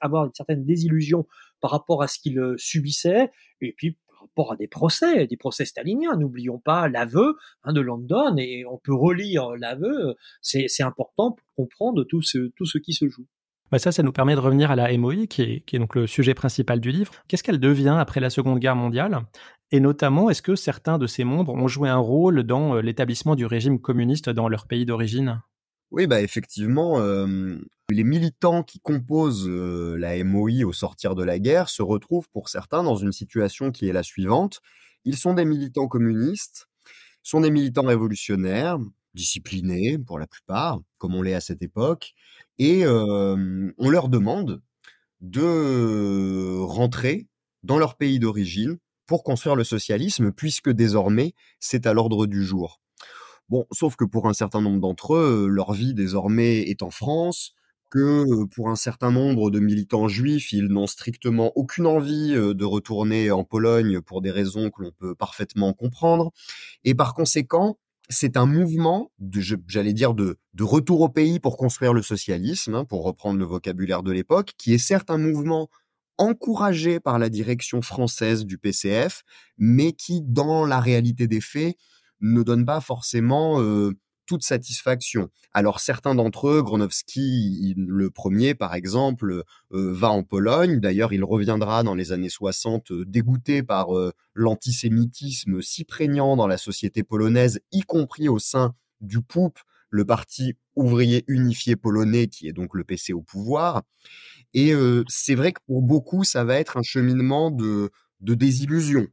avoir une certaine désillusion par rapport à ce qu'ils subissaient, et puis par rapport à des procès, des procès staliniens. N'oublions pas l'aveu hein, de London, et on peut relire l'aveu. C'est important pour comprendre tout ce, tout ce qui se joue. Bah ça, ça nous permet de revenir à la MOI, qui est, donc le sujet principal du livre. Qu'est-ce qu'elle devient après la Seconde Guerre mondiale? Et notamment, est-ce que certains de ses membres ont joué un rôle dans euh, l'établissement du régime communiste dans leur pays d'origine? Oui, bah effectivement, euh, les militants qui composent euh, la MOI au sortir de la guerre se retrouvent pour certains dans une situation qui est la suivante. Ils sont des militants communistes, sont des militants révolutionnaires, disciplinés pour la plupart, comme on l'est à cette époque, et on leur demande de rentrer dans leur pays d'origine pour construire le socialisme, puisque désormais c'est à l'ordre du jour. Bon, sauf que pour un certain nombre d'entre eux, leur vie désormais est en France, que pour un certain nombre de militants juifs, ils n'ont strictement aucune envie de retourner en Pologne pour des raisons que l'on peut parfaitement comprendre, et par conséquent, c'est un mouvement, j'allais dire, de, retour au pays pour construire le socialisme, hein, pour reprendre le vocabulaire de l'époque, qui est certes un mouvement encouragé par la direction française du PCF, mais qui, dans la réalité des faits, ne donne pas forcément euh, toute satisfaction. Alors certains d'entre eux, Gronowski, le premier par exemple, euh, va en Pologne. D'ailleurs, il reviendra dans les années 60 euh, dégoûté par euh, l'antisémitisme si prégnant dans la société polonaise, y compris au sein du POUP, le parti ouvrier unifié polonais, qui est donc le PC au pouvoir. Et c'est vrai que pour beaucoup, ça va être un cheminement de, de désillusion.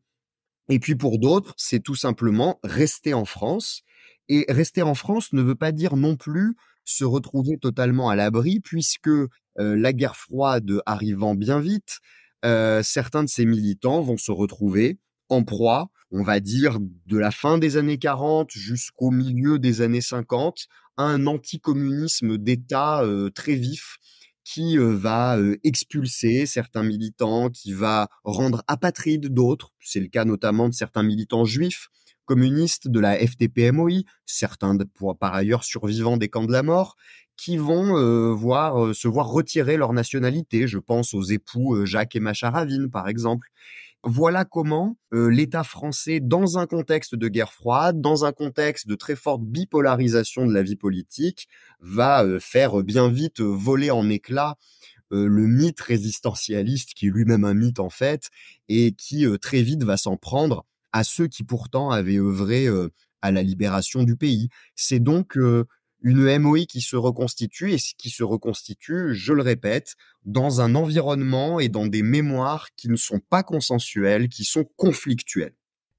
Et puis pour d'autres, c'est tout simplement rester en France et rester en France ne veut pas dire non plus se retrouver totalement à l'abri, puisque la guerre froide arrivant bien vite, certains de ces militants vont se retrouver en proie, on va dire, de la fin des années 40 jusqu'au milieu des années 50, à un anticommunisme d'État très vif qui va expulser certains militants, qui va rendre apatrides d'autres. C'est le cas notamment de certains militants juifs communistes de la FTP-MOI, certains par ailleurs survivants des camps de la mort, qui vont euh, voir, euh, se voir retirer leur nationalité. Je pense aux époux euh, Jacques et Macha Ravine, par exemple. Voilà comment l'État français, dans un contexte de guerre froide, dans un contexte de très forte bipolarisation de la vie politique, va faire bien vite voler en éclats le mythe résistentialiste, qui est lui-même un mythe en fait, et qui très vite va s'en prendre à ceux qui pourtant avaient œuvré à la libération du pays. C'est donc une MOI qui se reconstitue et qui se reconstitue, je le répète, dans un environnement et dans des mémoires qui ne sont pas consensuelles, qui sont conflictuelles.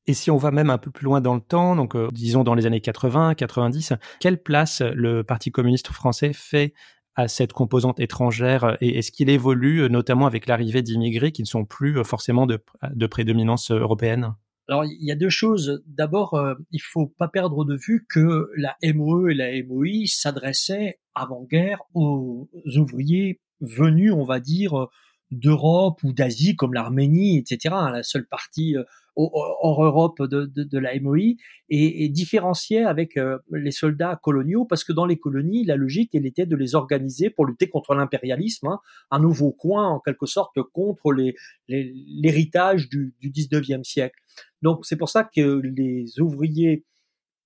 Et si on va même un peu plus loin dans le temps, donc disons dans les années 80, 90, quelle place le Parti communiste français fait à cette composante étrangère et est-ce qu'il évolue notamment avec l'arrivée d'immigrés qui ne sont plus forcément de prédominance européenne? Alors, il y a deux choses. D'abord, euh, il faut pas perdre de vue que la MOE et la MOI s'adressaient avant-guerre aux ouvriers venus, on va dire, d'Europe ou d'Asie, comme l'Arménie, etc. La seule partie euh, hors Europe de, la MOI et, et différenciait avec euh, les soldats coloniaux parce que dans les colonies, la logique, était de les organiser pour lutter contre l'impérialisme, hein, un nouveau coin en quelque sorte contre l'héritage du, du 19e siècle. Donc c'est pour ça que les ouvriers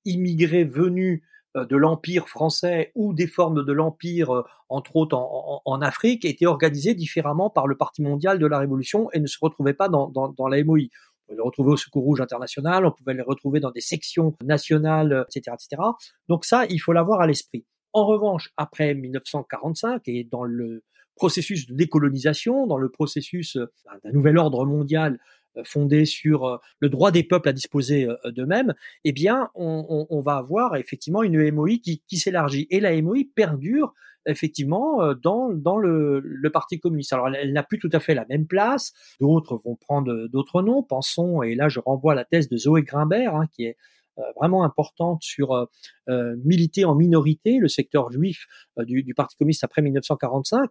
immigrés venus euh, de l'empire français ou des formes de l'empire, euh, entre autres en, Afrique, étaient organisées différemment par le Parti mondial de la Révolution et ne se retrouvaient pas dans la MOI. Pouvait les retrouver au Secours Rouge International, on pouvait les retrouver dans des sections nationales, etc., etc. Donc ça, il faut l'avoir à l'esprit. En revanche, après 1945 et dans le processus de décolonisation, dans le processus euh, d'un nouvel ordre mondial euh, fondé sur euh, le droit des peuples à disposer euh, d'eux-mêmes, eh bien, on, va avoir effectivement une MOI qui, qui s'élargit. Et la MOI perdure effectivement dans, dans le, le Parti communiste. Alors, elle, n'a plus tout à fait la même place. D'autres vont prendre d'autres noms. Pensons, et là, je renvoie à la thèse de Zoé Grimbert, hein, qui est vraiment importante sur euh, militer en minorité le secteur juif du, Parti communiste après 1945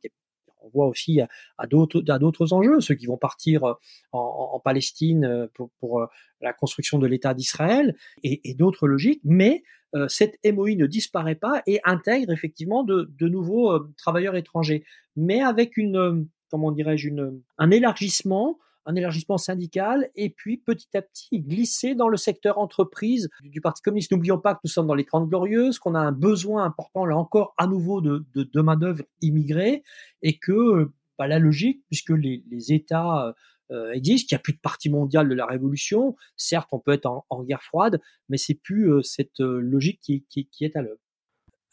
on voit aussi à, d'autres à d'autres enjeux, ceux qui vont partir euh, en, Palestine euh, pour, euh, la construction de l'État d'Israël et, d'autres logiques, mais cette MOI ne disparaît pas et intègre effectivement de, de nouveaux travailleurs étrangers, mais avec une comment dirais-je un élargissement un élargissement syndical et puis petit à petit glisser dans le secteur entreprise du, Parti communiste. N'oublions pas que nous sommes dans les 30 glorieuses, qu'on a un besoin important là encore à nouveau de, de, de main-d'œuvre immigrée et que bah, la logique, puisque les, les États euh, existent, qu'il n'y a plus de parti mondial de la révolution, certes on peut être en, guerre froide, mais c'est plus euh, cette euh, logique qui est à l'œuvre.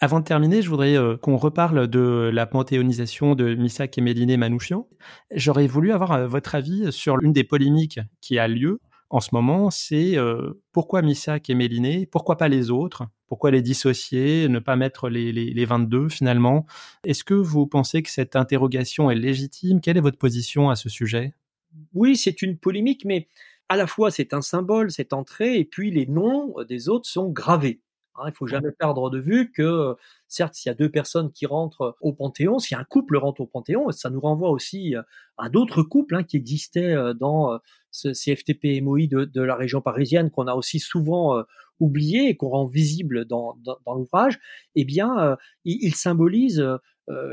Avant de terminer, je voudrais euh, qu'on reparle de la panthéonisation de Missak et Méliné Manouchian. J'aurais voulu avoir euh, votre avis sur l'une des polémiques qui a lieu en ce moment, c'est euh, pourquoi Missak et Méliné, pourquoi pas les autres, pourquoi les dissocier, ne pas mettre les, les, les 22 finalement? Est-ce que vous pensez que cette interrogation est légitime? Quelle est votre position à ce sujet? Oui, c'est une polémique, mais à la fois c'est un symbole, cette entrée, et puis les noms des autres sont gravés. Hein, il faut jamais perdre de vue que, certes, s'il y a deux personnes qui rentrent au Panthéon, si un couple rentre au Panthéon, ça nous renvoie aussi à d'autres couples hein, qui existaient dans ce CFTP MOI de, de, la région parisienne qu'on a aussi souvent oublié et qu'on rend visible dans, dans, dans l'ouvrage. Eh bien, euh, il, il, symbolise euh,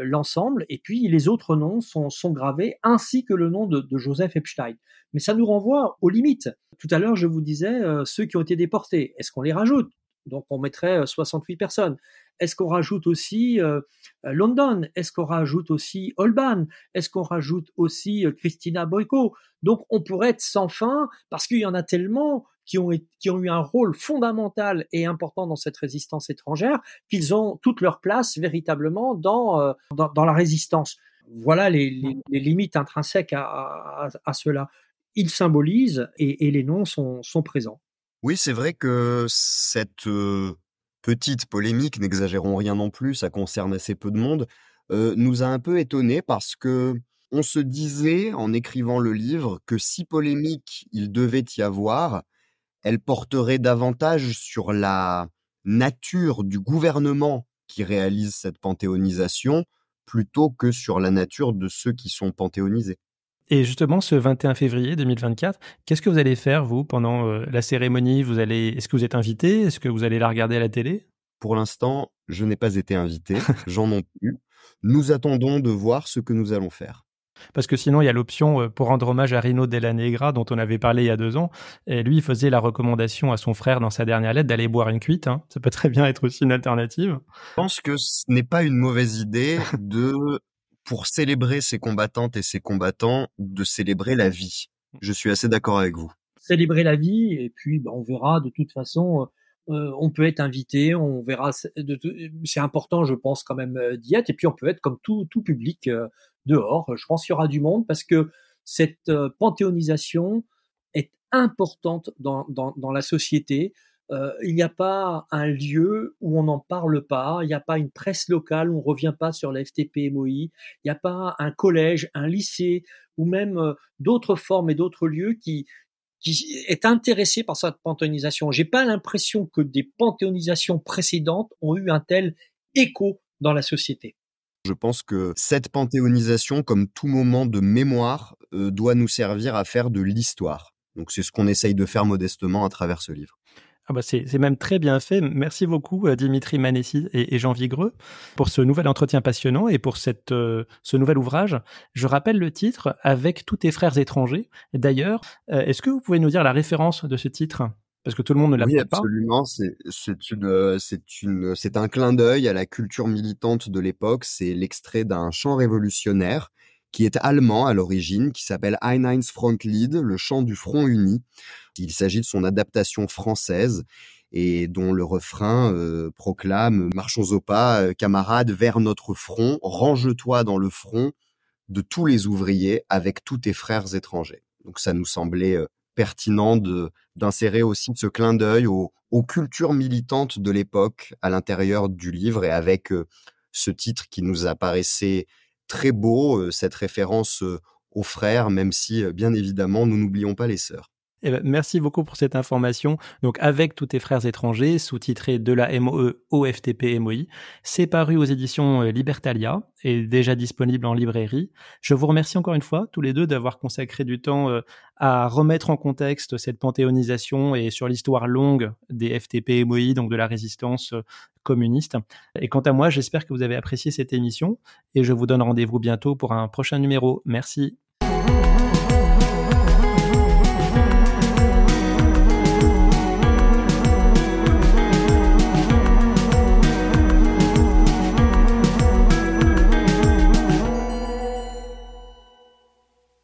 l'ensemble et puis les autres noms sont, sont gravés ainsi que le nom de, de, Joseph Epstein. Mais ça nous renvoie aux limites. Tout à l'heure, je vous disais euh, ceux qui ont été déportés. Est-ce qu'on les rajoute? Donc on mettrait 68 personnes. Est-ce qu'on rajoute aussi euh, London? Est-ce qu'on rajoute aussi Holban? Est-ce qu'on rajoute aussi euh, Christina Boyko? Donc on pourrait être sans fin parce qu'il y en a tellement qui ont, qui ont eu un rôle fondamental et important dans cette résistance étrangère qu'ils ont toute leur place véritablement dans, euh, dans, la résistance. Voilà les, limites intrinsèques à, cela. Ils symbolisent et, les noms sont présents. Oui, c'est vrai que cette petite polémique, n'exagérons rien non plus, ça concerne assez peu de monde, nous a un peu étonnés parce que on se disait en écrivant le livre que si polémique il devait y avoir, elle porterait davantage sur la nature du gouvernement qui réalise cette panthéonisation plutôt que sur la nature de ceux qui sont panthéonisés. Et justement, ce 21 février 2024, qu'est-ce que vous allez faire, vous, pendant euh, la cérémonie? Vous allez... Est-ce que vous êtes invité? Est-ce que vous allez la regarder à la télé? Pour l'instant, je n'ai pas été invité, j'en non plus. Nous attendons de voir ce que nous allons faire. Parce que sinon, il y a l'option euh, pour rendre hommage à Rino Della Negra, dont on avait parlé il y a deux ans. Et lui, il faisait la recommandation à son frère dans sa dernière lettre d'aller boire une cuite. Hein. Ça peut très bien être aussi une alternative. Je pense que ce n'est pas une mauvaise idée de pour célébrer ces combattantes et ces combattants, de célébrer la vie. Je suis assez d'accord avec vous. Célébrer la vie, et puis bah, on verra de toute façon, euh, on peut être invité, on verra, c'est important je pense quand même euh, d'y être, et puis on peut être comme tout, tout public euh, dehors. Je pense qu'il y aura du monde parce que cette euh, panthéonisation est importante dans, dans la société. Euh, il n'y a pas un lieu où on n'en parle pas, il n'y a pas une presse locale où on revient pas sur la FTP MOI, il n'y a pas un collège, un lycée ou même euh, d'autres formes et d'autres lieux qui, qui est intéressé par cette panthéonisation. J'ai pas l'impression que des panthéonisations précédentes ont eu un tel écho dans la société. Je pense que cette panthéonisation, comme tout moment de mémoire, euh, doit nous servir à faire de l'histoire Donc c'est ce qu'on essaye de faire modestement à travers ce livre. Ah bah c'est même très bien fait. Merci beaucoup euh, Dimitri Manessi et, Jean Vigreux pour ce nouvel entretien passionnant et pour cette, euh, ce nouvel ouvrage. Je rappelle le titre Avec tous tes frères étrangers. D'ailleurs, euh, est-ce que vous pouvez nous dire la référence de ce titre? Parce que tout le monde ne l'a oui, pas. Absolument, c'est une c'est une c'est un clin d'œil à la culture militante de l'époque. C'est l'extrait d'un chant révolutionnaire qui est allemand à l'origine, qui s'appelle Einheins Frontlied, le chant du Front uni. Il s'agit de son adaptation française et dont le refrain euh, proclame Marchons au pas, euh, camarades, vers notre front, range-toi dans le front de tous les ouvriers avec tous tes frères étrangers. Donc ça nous semblait euh, pertinent d'insérer aussi ce clin d'œil aux, cultures militantes de l'époque à l'intérieur du livre et avec ce titre qui nous apparaissait très beau, cette référence aux frères, même si, bien évidemment, nous n'oublions pas les sœurs. Eh ben, merci beaucoup pour cette information. Donc, avec tous tes frères étrangers, sous-titré de la MOE au FTP MOI, c'est paru aux éditions Libertalia et déjà disponible en librairie. Je vous remercie encore une fois, tous les deux, d'avoir consacré du temps à remettre en contexte cette panthéonisation et sur l'histoire longue des FTP MOI, donc de la résistance communiste. Et quant à moi, j'espère que vous avez apprécié cette émission et je vous donne rendez-vous bientôt pour un prochain numéro. Merci.